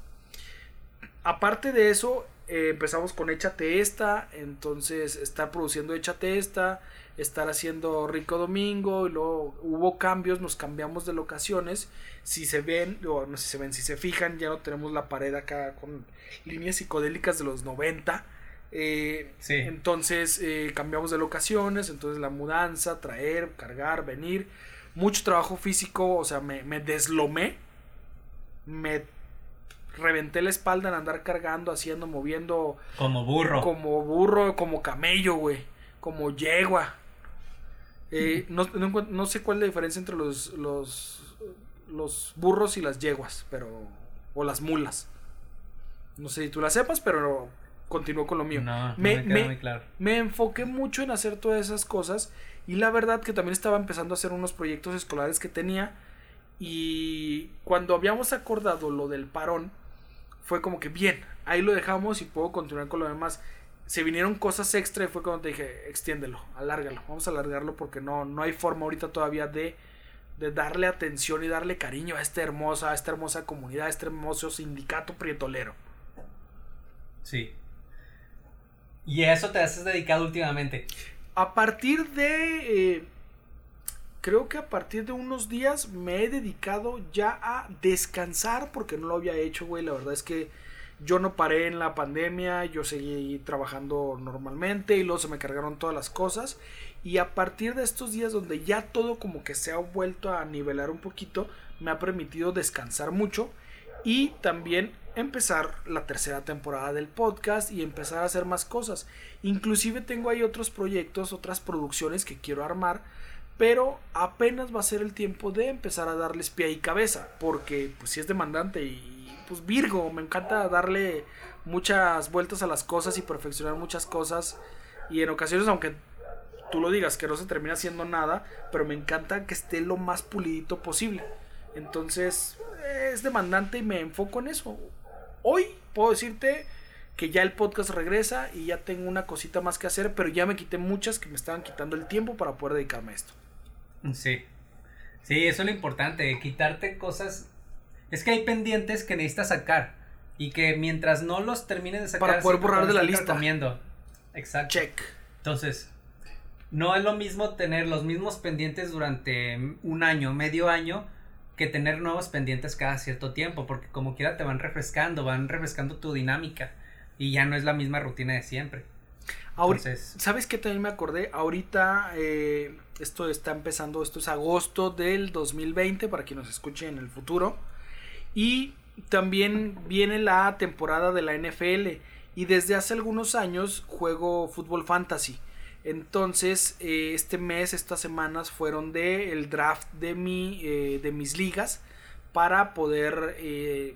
Aparte de eso, eh, empezamos con Échate esta, entonces estar produciendo Échate esta, estar haciendo Rico Domingo, y luego hubo cambios, nos cambiamos de locaciones. Si se ven, o no sé si se ven, si se fijan, ya no tenemos la pared acá con líneas psicodélicas de los 90. eh, Sí. Entonces eh, cambiamos de locaciones, entonces la mudanza, traer, cargar, venir, mucho trabajo físico, o sea, me, me deslomé, me reventé la espalda en andar cargando, haciendo, moviendo Como burro. como burro, como camello, güey, como yegua. Eh, no, no encuent- no sé cuál es la diferencia entre los, los, los burros y las yeguas, pero. O las mulas. No sé si tú las sepas, pero continúo con lo mío. No, no me, me queda me- muy claro. me enfoqué mucho en hacer todas esas cosas y la verdad que también estaba empezando a hacer unos proyectos escolares que tenía y cuando habíamos acordado lo del parón fue como que bien, ahí lo dejamos y puedo continuar con lo demás. se vinieron cosas extra y fue cuando te dije, extiéndelo, alárgalo, vamos a alargarlo porque no, no hay forma ahorita todavía de, de darle atención y darle cariño a esta hermosa, a esta hermosa comunidad, a este hermoso sindicato prietolero. Sí. ¿Y a eso te has dedicado últimamente? A partir de... eh, creo que a partir de unos días me he dedicado ya a descansar porque no lo había hecho, güey. La verdad es que yo no paré en la pandemia, yo seguí trabajando normalmente y luego se me cargaron todas las cosas. Y a partir de estos días donde ya todo como que se ha vuelto a nivelar un poquito, me ha permitido descansar mucho y también empezar la tercera temporada del podcast y empezar a hacer más cosas. Inclusive tengo ahí otros proyectos, otras producciones que quiero armar, pero apenas va a ser el tiempo de empezar a darles pie y cabeza, porque pues si es demandante y pues Virgo, me encanta darle muchas vueltas a las cosas y perfeccionar muchas cosas y en ocasiones aunque tú lo digas que no se termina haciendo nada, pero me encanta que esté lo más pulidito posible. Entonces es demandante y me enfoco en eso. Hoy puedo decirte que ya el podcast regresa y ya tengo una cosita más que hacer, pero ya me quité muchas que me estaban quitando el tiempo para poder dedicarme a esto. Sí. Sí, eso es lo importante, quitarte cosas. Es que hay pendientes que necesitas sacar. Y que mientras no los termines de sacar. Para poder borrar de la lista. comiendo. Exacto. Check. Entonces, no es lo mismo tener los mismos pendientes durante un año, medio año, que tener nuevos pendientes cada cierto tiempo, porque como quiera te van refrescando, van refrescando tu dinámica y ya no es la misma rutina de siempre. Ahorita, Entonces, ¿Sabes qué también me acordé? Ahorita eh, esto está empezando, esto es agosto del 2020 para quien nos escuche en el futuro. Y también viene la temporada de la NFL y desde hace algunos años juego fútbol fantasy. Entonces, eh, este mes, estas semanas fueron de el draft de, mi, eh, de mis ligas para poder eh,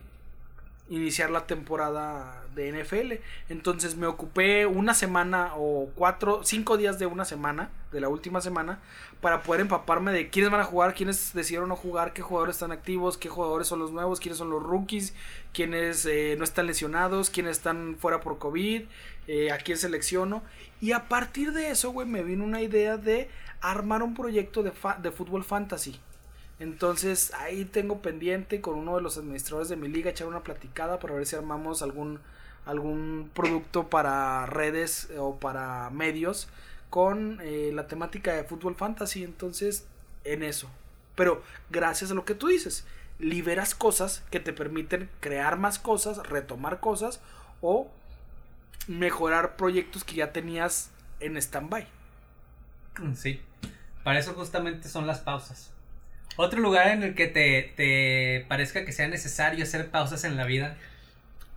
iniciar la temporada de NFL. Entonces me ocupé una semana o cuatro, cinco días de una semana, de la última semana, para poder empaparme de quiénes van a jugar, quiénes decidieron no jugar, qué jugadores están activos, qué jugadores son los nuevos, quiénes son los rookies, quiénes eh, no están lesionados, quiénes están fuera por COVID, eh, a quién selecciono. Y a partir de eso, güey, me vino una idea de armar un proyecto de, de fútbol fantasy. Entonces ahí tengo pendiente con uno de los administradores de mi liga echar una platicada para ver si armamos algún algún producto para redes eh, o para medios con eh, la temática de fútbol fantasy. Entonces en eso. Pero gracias a lo que tú dices, liberas cosas que te permiten crear más cosas, retomar cosas o mejorar proyectos que ya tenías en stand-by. sí. Para eso justamente son las pausas. Otro lugar en el que te, te parezca que sea necesario hacer pausas en la vida.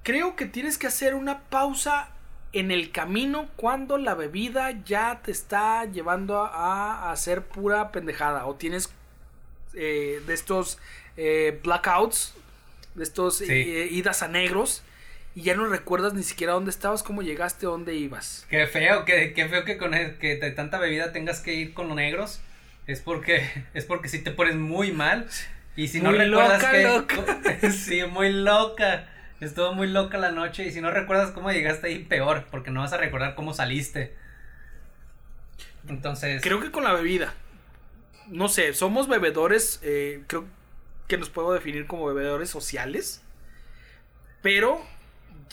Creo que tienes que hacer una pausa en el camino cuando la bebida ya te está llevando a, a hacer pura pendejada o tienes eh, de estos eh, blackouts, de estos Sí. eh, idas a negros y ya no recuerdas ni siquiera dónde estabas, cómo llegaste, dónde ibas. Qué feo, qué, qué feo que con el- que de tanta bebida tengas que ir con los negros. Es porque, es porque si te pones muy mal. Y si no Muy recuerdas loca, que. sí, muy loca. Estuvo muy loca la noche. Y si no recuerdas cómo llegaste ahí, peor. Porque no vas a recordar cómo saliste. Entonces. Creo que con la bebida. No sé, somos bebedores, eh, creo que nos puedo definir como bebedores sociales. Pero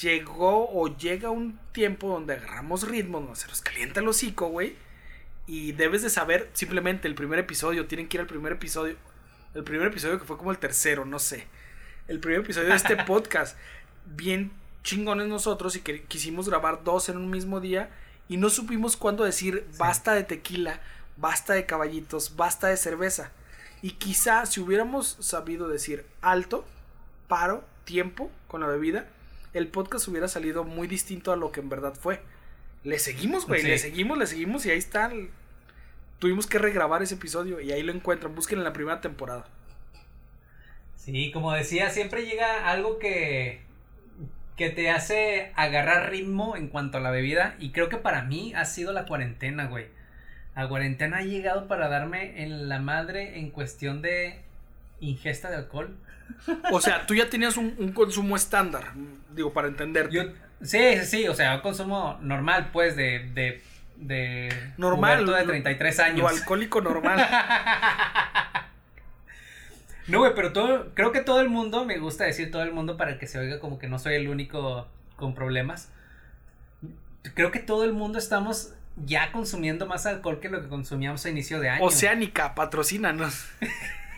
llegó o llega un tiempo donde agarramos ritmo, donde se nos calienta el hocico, güey. Y debes de saber simplemente el primer episodio, tienen que ir al primer episodio. El primer episodio que fue como el tercero, no sé. El primer episodio de este podcast. Bien chingones nosotros y que quisimos grabar dos en un mismo día y no supimos cuándo decir basta de tequila, basta de caballitos, basta de cerveza. Y quizá si hubiéramos sabido decir alto, paro, tiempo con la bebida, el podcast hubiera salido muy distinto a lo que en verdad fue. Le seguimos, güey, Sí. le seguimos, le seguimos y ahí está. Tuvimos que regrabar ese episodio y ahí lo encuentran. Busquen en la primera temporada. Sí, como decía, siempre llega algo que, que te hace agarrar ritmo en cuanto a la bebida. Y creo que para mí ha sido la cuarentena, güey. La cuarentena ha llegado para darme en la madre en cuestión de ingesta de alcohol. O sea, tú ya tenías un, un consumo estándar, digo, para entender. Yo, Sí, sí, sí, o sea, consumo normal, pues, de, de, de Normal. de lo- 33 Lo años. alcohólico normal. No, güey, pero todo, creo que todo el mundo, me gusta decir todo el mundo para que se oiga como que no soy el único con problemas. Creo que todo el mundo estamos ya consumiendo más alcohol que lo que consumíamos a inicio de año. Oceánica, patrocínanos.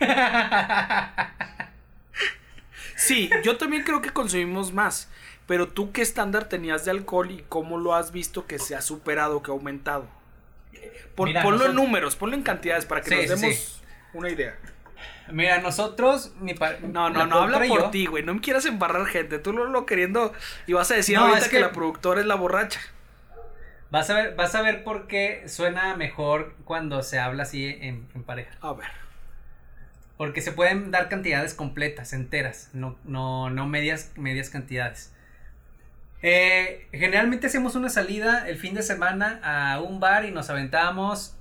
Sí, yo también creo que consumimos más. Pero tú, ¿qué estándar tenías de alcohol y cómo lo has visto que se ha superado, que ha aumentado? Mira, ponlo en números, ponlo en cantidades para que Sí, nos demos sí. una idea. Mira, nosotros, mi No, no, la no, habla por ti, güey. No me quieras embarrar gente. Tú lo, lo queriendo y vas a decir No, ahorita es que... que- la productora es la borracha. Vas a ver, vas a ver por qué suena mejor cuando se habla así en, en pareja. A ver. Porque se pueden dar cantidades completas, enteras, no, no, no medias, medias cantidades. Eh, generalmente hacemos una salida el fin de semana a un bar y nos aventábamos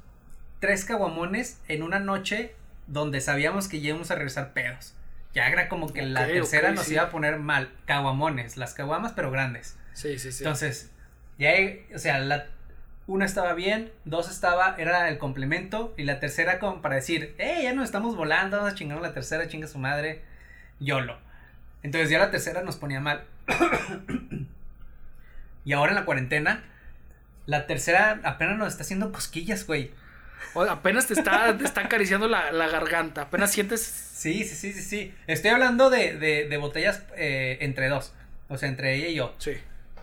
tres caguamones en una noche donde sabíamos que íbamos a regresar pedos. Ya era como que la tercera nos sí. iba a poner mal. Caguamones, las caguamas pero grandes. Sí, sí, sí. Entonces, ya, o sea, la, una estaba bien, dos estaba, era el complemento, y la tercera como para decir, eh, ya nos estamos volando, vamos a chingar a la tercera, chinga su madre, YOLO. Entonces ya la tercera nos ponía mal. Y ahora en la cuarentena, la tercera apenas nos está haciendo cosquillas, güey. O- apenas te está, te está acariciando la, la garganta. Apenas sientes. Sí, sí, sí, sí, sí. Estoy hablando de, de, de botellas eh, entre dos, o sea, entre ella y yo. Sí.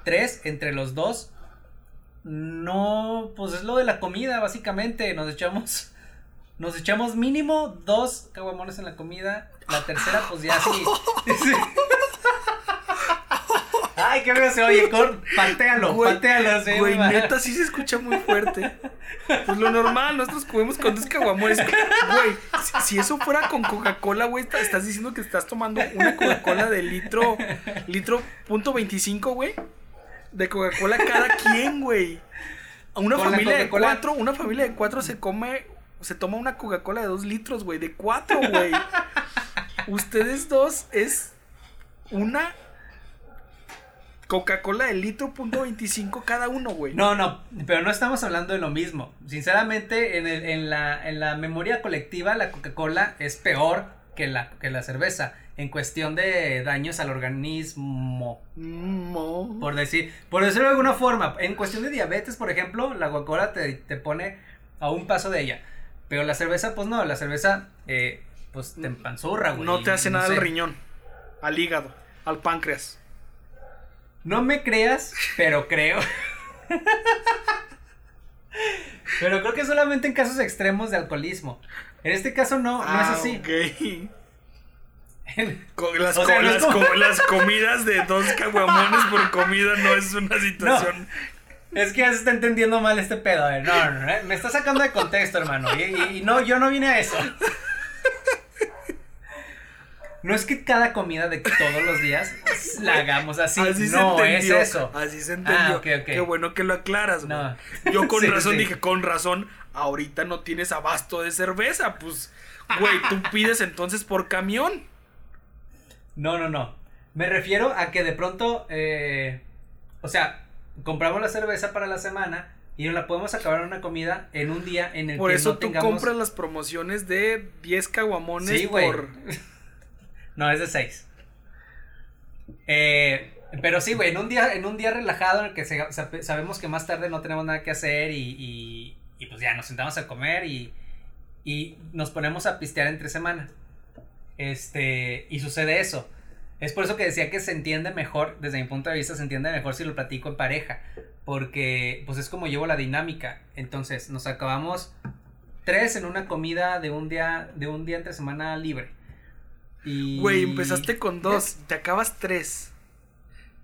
tres entre los dos. No, pues es lo de la comida, básicamente. Nos echamos. Nos echamos mínimo dos caguamones en la comida. La tercera, pues ya sí. Ay, qué feo se oye, cor, patealo, Güey, patealo, sí, Güey, neta, sí se escucha muy fuerte. Pues lo normal, nosotros comemos con dos caguamones. Güey, si, si eso fuera con Coca-Cola, güey, estás diciendo que estás tomando una Coca-Cola de litro, litro punto 25, güey. De Coca-Cola cada quien, güey. Una Con familia de cuatro, una familia de cuatro se come, se toma una Coca-Cola de dos litros, güey, de cuatro, güey. Ustedes dos es una Coca-Cola de litro punto 25 cada uno, güey. No, no, pero no estamos hablando de lo mismo. Sinceramente, en, el- en la, en la memoria colectiva, la Coca-Cola es peor que la, que la cerveza. En cuestión de daños al organismo. Mo. Por decir, por decirlo de alguna forma, en cuestión de diabetes, por ejemplo, la Coca-Cola te, te pone a un paso de ella. Pero la cerveza, pues no, la cerveza, eh, pues te empanzurra, güey. No te hace nada sé. al riñón, al hígado, al páncreas. No me creas, pero creo. pero creo que solamente en casos extremos de alcoholismo. En este caso no, no es Ah, así. ok. Co- Las, O sea, co- no es las, como- co- las comidas de dos caguamones por comida no es una situación. Es que ya se está entendiendo mal este pedo. A ver, no, no, no, me está sacando de contexto, hermano. Y, y- y no, yo no vine a eso. No es que cada comida de todos los días la hagamos así. Así se no entendió. es eso. Así se entendió. Ah, ok, ok. Qué bueno que lo aclaras, güey. No. Yo con Sí, razón sí. dije, con razón, ahorita no tienes abasto de cerveza. Pues, güey, tú pides entonces por camión. No, no, no. Me refiero a que de pronto, eh, o sea, compramos la cerveza para la semana y nos la podemos acabar en una comida en un día en el Por que eso no tú tengamos. compras las promociones de 10 caguamones Sí, por. No, es de 6. Eh, pero sí, güey, en un día, en un día relajado en el que sabemos que más tarde no tenemos nada que hacer y, y, pues ya nos sentamos a comer y, y nos ponemos a pistear entre semana. Este, y sucede eso. Es por eso que decía que se entiende mejor, desde mi punto de vista, se entiende mejor si lo platico en pareja. Porque, pues es como llevo la dinámica. Entonces, nos acabamos tres en una comida de un día, de un día entre semana libre. Y... Güey, empezaste con dos, te acabas tres.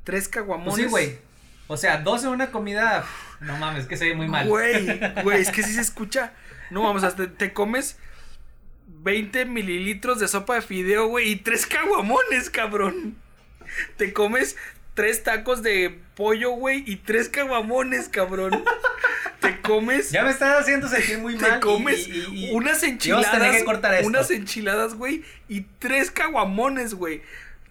Tres Pues caguamones. sí, güey. O sea, dos en una comida. No mames, que se ve muy mal. Güey, güey, es que sí se escucha. No vamos, hasta te comes 20 mililitros de sopa de fideo, güey, y tres caguamones, cabrón. Te comes tres tacos de pollo, güey, y tres caguamones, cabrón. Te comes. Ya me estás haciendo sentir muy mal. Te comes y- y- y- unas enchiladas. que cortar esto. Unas enchiladas, güey, y tres caguamones, güey.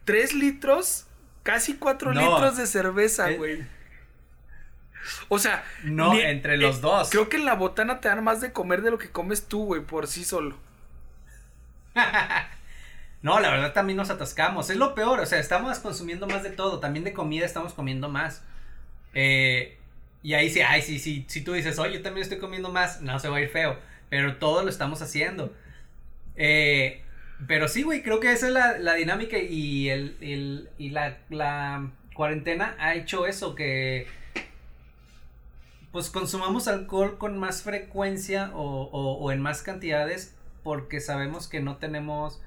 Tres litros Casi 4 No. litros de cerveza, Eh. güey. O sea, No, ni- entre los eh, dos. Creo que en la botana te dan más de comer de lo que comes tú, güey, por sí solo. No, la verdad también nos atascamos. Es lo peor, o sea, estamos consumiendo más de todo. También de comida estamos comiendo más. Eh, y ahí sí, ay, sí, sí, si tú dices, oye, yo también estoy comiendo más, no se va a ir feo. Pero todo lo estamos haciendo. Eh, pero sí, güey, creo que esa es la, la dinámica y, el, el- y la, la cuarentena ha hecho eso, que pues consumamos alcohol con más frecuencia o, o- o en más cantidades porque sabemos que no tenemos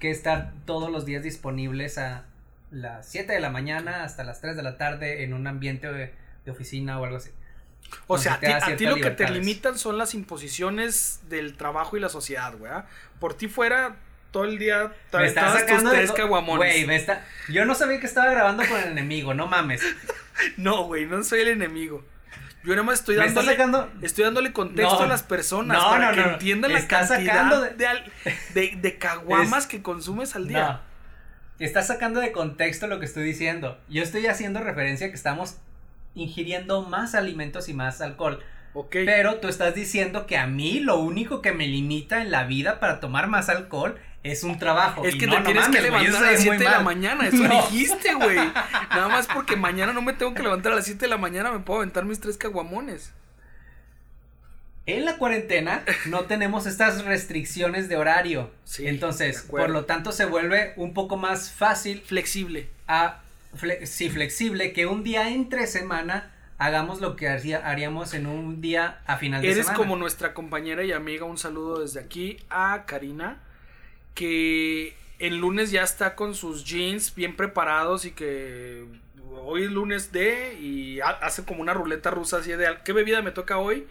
que estar todos los días disponibles a las 7 de la mañana hasta las 3 de la tarde en un ambiente de, oficina o algo así. O sea, a ti, Entonces a lo que te limitan son las imposiciones del trabajo y la sociedad, güey. ¿ah? Por ti fuera todo el día Me tus sacando tres caguamones. Güey, me está... Yo no sabía que estaba grabando con el enemigo, no mames. No, güey, no soy el enemigo. Yo nada más estoy dándole, sacando... estoy dándole contexto No. a las personas No, para no, que entiendan la Estás cantidad sacando de- de, al- de, de caguamas que consumes al día. No. Estás sacando de contexto lo que estoy diciendo. Yo estoy haciendo referencia a que estamos ingiriendo más alimentos y más alcohol. Ok. Pero tú estás diciendo que a mí lo único que me limita en la vida para tomar más alcohol es un trabajo. Es que no, te tienes que mames, levantar a las es muy 7 de la mañana. Eso No. dijiste, güey. Nada más porque mañana no me tengo que levantar a las 7 de la mañana, me puedo aventar mis tres caguamones. En la cuarentena no tenemos estas restricciones de horario. Sí, Entonces, por lo tanto, se vuelve un poco más fácil Flexible. a fle- sí, flexible que un día entre semana hagamos lo que haría- haríamos en un día a final de Eres semana. como nuestra compañera y amiga. Un saludo desde aquí a Karina. Que el lunes ya está con sus jeans bien preparados y que hoy es lunes de y ha- hace como una ruleta rusa así de ¿qué bebida me toca hoy?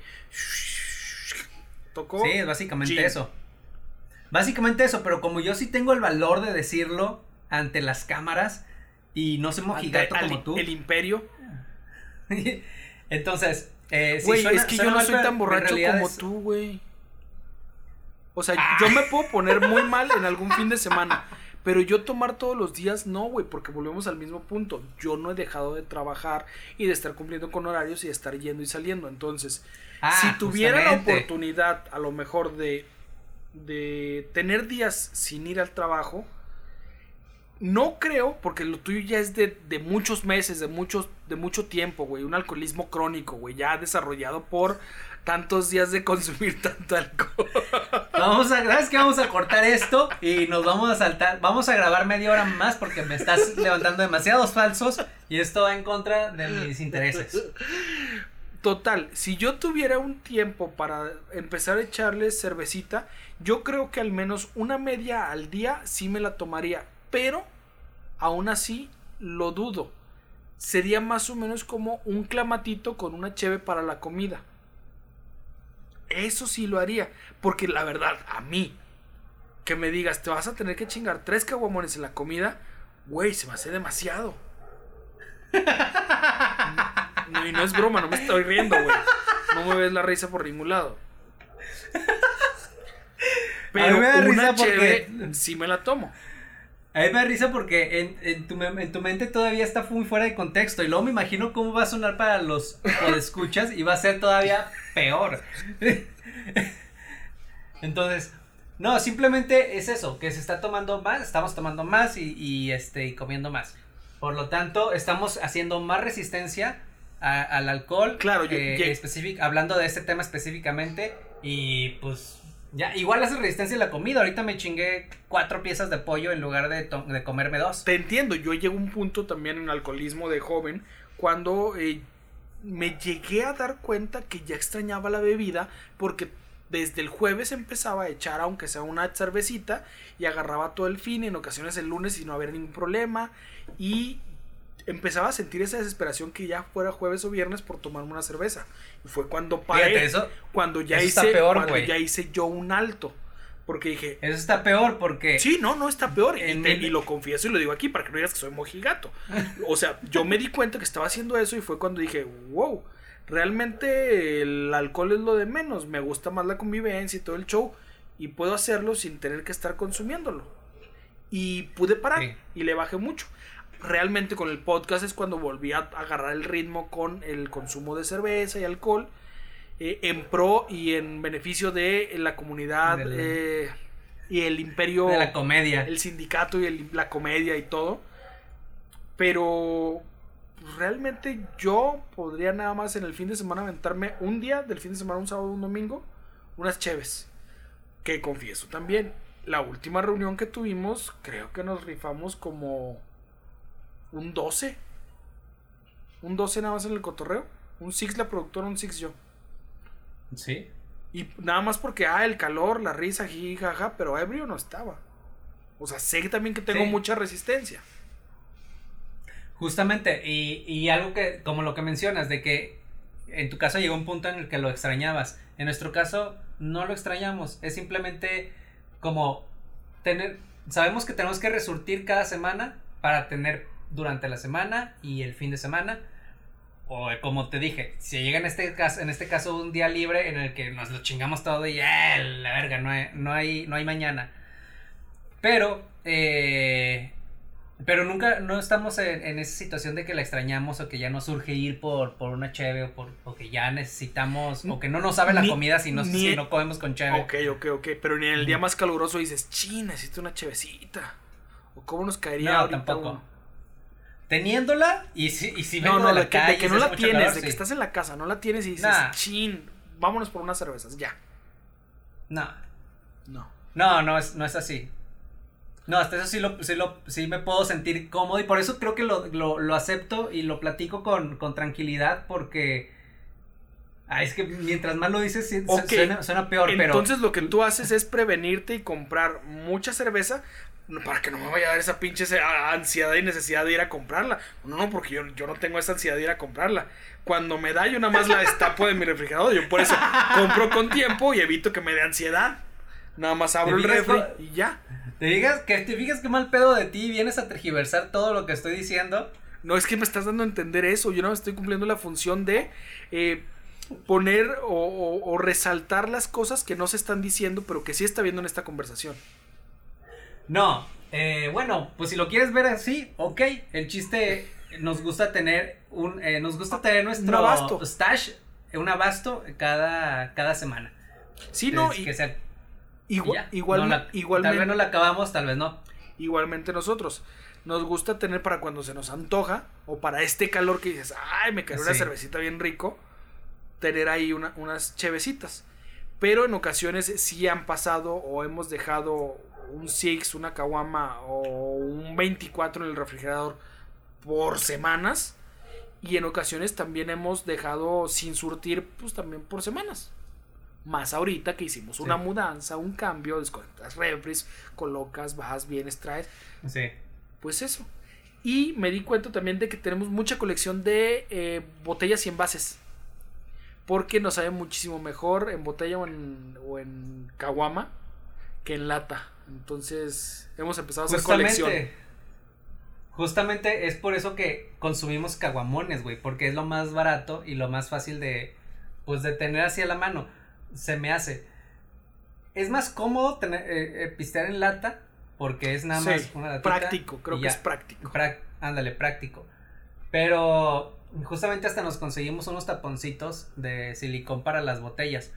Tocó. Sí, es básicamente Gin. eso. Básicamente eso, pero como yo sí tengo el valor de decirlo ante las cámaras y no soy Ante- mojigato al- como tú. El imperio. Entonces, eh, Güey, suena- es que yo no mal, soy tan borracho como es- tú, güey. O sea, Ah. yo me puedo poner muy mal en algún fin de semana. Pero yo tomar todos los días, no, güey, porque volvemos al mismo punto. Yo no he dejado de trabajar y de estar cumpliendo con horarios y de estar yendo y saliendo. Entonces, Ah, si tuviera la oportunidad, a lo mejor, de, de tener días sin ir al trabajo, no creo, porque lo tuyo ya es de, de muchos meses, de, muchos, de mucho tiempo, güey. Un alcoholismo crónico, güey, ya desarrollado por tantos días de consumir tanto alcohol. Vamos a, ¿sabes qué? Vamos a cortar esto y nos vamos a saltar. Vamos a grabar media hora más porque me estás levantando demasiados falsos y esto va en contra de mis intereses. Total, si yo tuviera un tiempo para empezar a echarle cervecita, yo creo que al menos una media al día sí me la tomaría, pero aún así lo dudo. Sería más o menos como un clamatito con una cheve para la comida. Eso sí lo haría, porque la verdad, a mí, que me digas, te vas a tener que chingar tres caguamones en la comida, güey, se me hace demasiado. No, y no es broma, no me estoy riendo, güey. No me ves la risa por ningún lado. Pero A mí me da una risa cheve porque- sí me la tomo. A mí me da risa porque en, en tu, mem- en tu mente todavía está muy fuera de contexto y luego me imagino cómo va a sonar para los escuchas y va a ser todavía peor. Entonces, no, simplemente es eso, que se está tomando más, estamos tomando más y, y, este, y comiendo más. Por lo tanto, estamos haciendo más resistencia a- al alcohol. Claro, yo- eh, yo- específic- hablando de este tema específicamente y pues ya, igual hace resistencia a la comida. Ahorita me chingué cuatro piezas de pollo en lugar de, de comerme dos. Te entiendo, yo llego a un punto también en alcoholismo de joven cuando eh, me llegué a dar cuenta que ya extrañaba la bebida porque desde el jueves empezaba a echar aunque sea una cervecita y agarraba todo el fin, en ocasiones el lunes y no había ningún problema y empezaba a sentir esa desesperación que ya fuera jueves o viernes por tomarme una cerveza. Y fue cuando paré, Fíjate, eso, cuando ya eso está hice peor, cuando ya hice yo un alto, porque dije, eso está peor porque... Sí, no, no está peor. Y, En te- mi- y lo confieso y lo digo aquí para que no digas que soy mojigato. O sea, yo me di cuenta que estaba haciendo eso y fue cuando dije, wow, realmente el alcohol es lo de menos. Me gusta más la convivencia y todo el show. Y puedo hacerlo sin tener que estar consumiéndolo. Y pude parar Sí. y le bajé mucho. Realmente con el podcast es cuando volví a agarrar el ritmo con el consumo de cerveza y alcohol eh, en pro y en beneficio de la comunidad eh, y el imperio De la comedia. el sindicato y el- la comedia y todo. Pero pues, realmente yo podría nada más en el fin de semana aventarme un día, del fin de semana, un sábado, un domingo, unas cheves. Que confieso también, la última reunión que tuvimos, creo que nos rifamos como un 12. Un 12 nada más en el cotorreo. Un 6 la productora, un 6 yo. Sí. Y nada más porque, ah, el calor, la risa, jiji, jaja, pero ebrio no estaba. O sea, sé también que tengo Sí. mucha resistencia. Justamente, y, y algo que, como lo que mencionas, de que en tu caso llegó un punto en el que lo extrañabas. En nuestro caso, no lo extrañamos. Es simplemente como tener. Sabemos que tenemos que resurtir cada semana para tener durante la semana y el fin de semana. O eh, como te dije, si llega en este caso, en este caso un día libre en el que nos lo chingamos todo y ¡eh, la verga, no hay, no hay, no hay mañana. Pero, eh, pero nunca, no estamos en, en esa situación de que la extrañamos o que ya nos surge ir por, por una cheve o, por, o que ya necesitamos, o que no nos sabe la Ni- comida si no, si no comemos con cheve. Ok, ok, ok. Pero ni en el día más caluroso dices, chin, necesito una chevecita. O cómo nos caería No, ahorita tampoco. un- Teniéndola y si, y si No, vengo no, de la que, de no la tienes, calor, de que estás en la casa, no la tienes y dices, Nah. chin, vámonos por unas cervezas, ya. No, No. no, no es, no es así. No, hasta eso sí lo, sí lo, sí me puedo sentir cómodo y por eso creo que lo, lo, lo acepto y lo platico con, con tranquilidad porque... Ah, es que mientras más lo dices suena, suena peor, pero... Entonces lo que tú haces es prevenirte y comprar mucha cerveza para que no me vaya a dar esa pinche ansiedad y necesidad de ir a comprarla. No, no, porque yo, yo no tengo esa ansiedad de ir a comprarla. Cuando me da, yo nada más la destapo de mi refrigerador. Yo por eso compro con tiempo y evito que me dé ansiedad. Nada más abro el ¿Te fijas, refri y ya. Te digas que te fijas qué mal pedo de ti vienes a tergiversar todo lo que estoy diciendo. No es que me estás dando a entender eso. Yo no estoy cumpliendo la función de eh, poner o, o- o resaltar las cosas que no se están diciendo, pero que sí está viendo en esta conversación. No, eh, bueno, pues si lo quieres ver así, ok. El chiste nos gusta tener un, eh, nos gusta tener nuestro Un abasto. stash, un abasto cada, cada semana. Sí, no, y, que sea- igua- ya, igual, no la- igualmente. Tal vez no la acabamos, tal vez no. Igualmente nosotros. Nos gusta tener para cuando se nos antoja o para este calor que dices, ay, me cayó una cervecita bien rico, tener ahí una- unas chevecitas. Pero en ocasiones sí han pasado o hemos dejado un Six, una Kawama o un 24 en el refrigerador por semanas. Y en ocasiones también hemos dejado sin surtir, pues también por semanas. Más ahorita que hicimos una Sí. mudanza, un cambio, desconectas refres, colocas, vas, vienes, traes. Sí. Pues eso. Y me di cuenta también de que tenemos mucha colección de eh, botellas y envases. Porque nos sabe muchísimo mejor en botella o en, o en caguama que en lata. Entonces hemos empezado a hacer colección. Justamente. Justamente es por eso que consumimos caguamones, güey, porque es lo más barato y lo más fácil de, pues, de tener así a la mano. Se me hace. Es más cómodo tener, eh, eh, pistear en lata, porque es nada Sí, más una latita. práctico, creo que es práctico. Ándale, práctico. Pero justamente hasta nos conseguimos unos taponcitos de silicón para las botellas.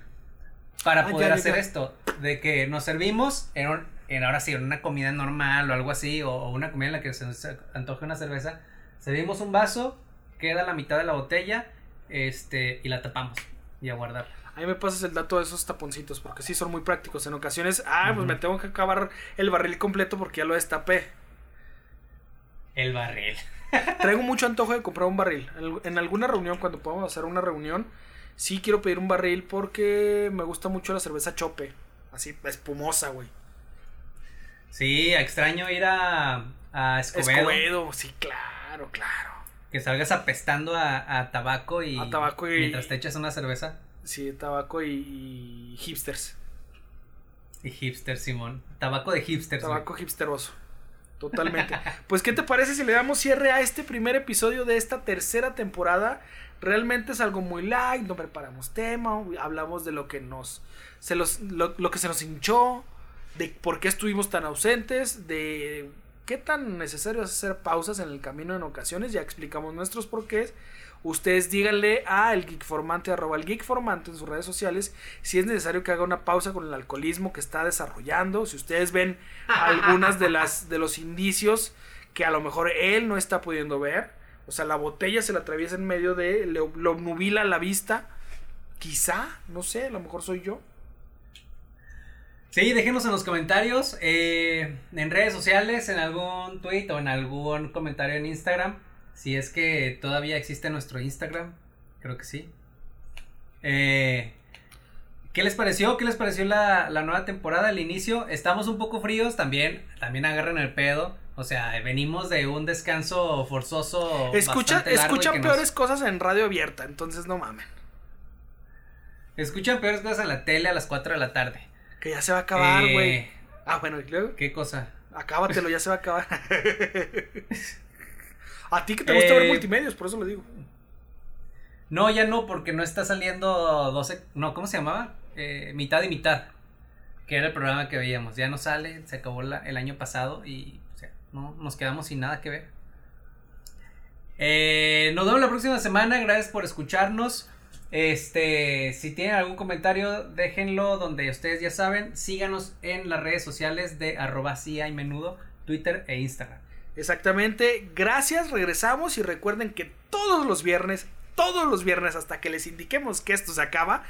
Para Ah, poder ya, ya, hacer ya. esto. De que nos servimos en, un- en ahora sí, en una comida normal o algo así. O, o una comida en la que se nos antoje una cerveza. Servimos un vaso, queda la mitad de la botella. Este, y la tapamos. Y a guardar. Ahí me pasas el dato de esos taponcitos, porque sí son muy prácticos. En ocasiones, ah, pues me tengo que acabar el barril completo porque ya lo destapé. El barril. Traigo mucho antojo de comprar un barril. En- En alguna reunión, cuando podamos hacer una reunión, sí quiero pedir un barril porque me gusta mucho la cerveza chope. Así, espumosa, güey. Sí, extraño ir a, a Escobedo. Escobedo, sí, claro, claro. Que salgas apestando a, a tabaco y, A tabaco y- mientras te echas una cerveza. Sí, tabaco y, y hipsters. Y hipster, Simón. Tabaco de hipsters. güey. Tabaco hipsteroso. Totalmente. Pues, ¿qué te parece si le damos cierre a este primer episodio de esta tercera temporada? Realmente es algo muy light, no preparamos tema, hablamos de lo que nos. Se los, lo, lo que se nos hinchó, de por qué estuvimos tan ausentes, de qué tan necesario es hacer pausas en el camino en ocasiones. Ya explicamos nuestros porqués. Ustedes díganle a el geekformante, arroba el geekformante en sus redes sociales, si es necesario que haga una pausa con el alcoholismo que está desarrollando. Si ustedes ven algunas de las de los indicios que a lo mejor él no está pudiendo ver. O sea, la botella se la atraviesa en medio de, lo, lo nubila la vista. Quizá, no sé, a lo mejor soy yo. Sí, déjenos en los comentarios, eh, en redes sociales, en algún tweet o en algún comentario en Instagram. Si es que todavía existe nuestro Instagram, creo que sí. Eh, ¿Qué les pareció? ¿Qué les pareció la, la, nueva temporada, el inicio? Estamos un poco fríos también, también agarren el pedo. O sea, venimos de un descanso forzoso. Escucha, escuchan peores cosas en radio abierta, entonces no mamen. Escuchan peores cosas en la tele a las 4 de la tarde. Que ya se va a acabar, güey. Eh, ah, bueno, ¿y luego? ¿Qué cosa? Acábatelo, ya se va a acabar. a ti que te gusta ver eh, multimedios, por eso lo digo. No, ya no, porque no está saliendo 12. No, ¿cómo se llamaba? Eh, mitad y mitad. Que era el programa que veíamos. Ya no sale, se acabó el año pasado y o sea, no, nos quedamos sin nada que ver. nos vemos la próxima semana. Gracias por escucharnos. Este, si tienen algún comentario, déjenlo donde ustedes ya saben. Síganos en las redes sociales de arroba y menudo, Twitter e Instagram. Exactamente, gracias, regresamos y recuerden que todos los viernes, todos los viernes hasta que les indiquemos que esto se acaba,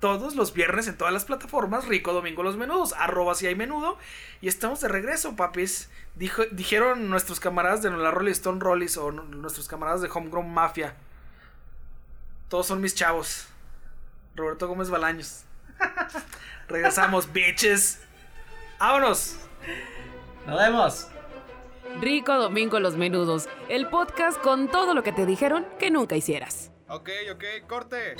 todos los viernes en todas las plataformas, Rico Domingo Los Menudos, arroba si hay menudo, y estamos de regreso, papis. Dijeron nuestros camaradas de la Rolling Stone Rollies o nuestros camaradas de Homegrown Mafia. Todos son mis chavos. Roberto Gómez Balaños. Regresamos, bitches. ¡Vámonos! Nos vemos. Rico Domingo Los Menudos, el podcast con todo lo que te dijeron que nunca hicieras. Ok, ok, corte.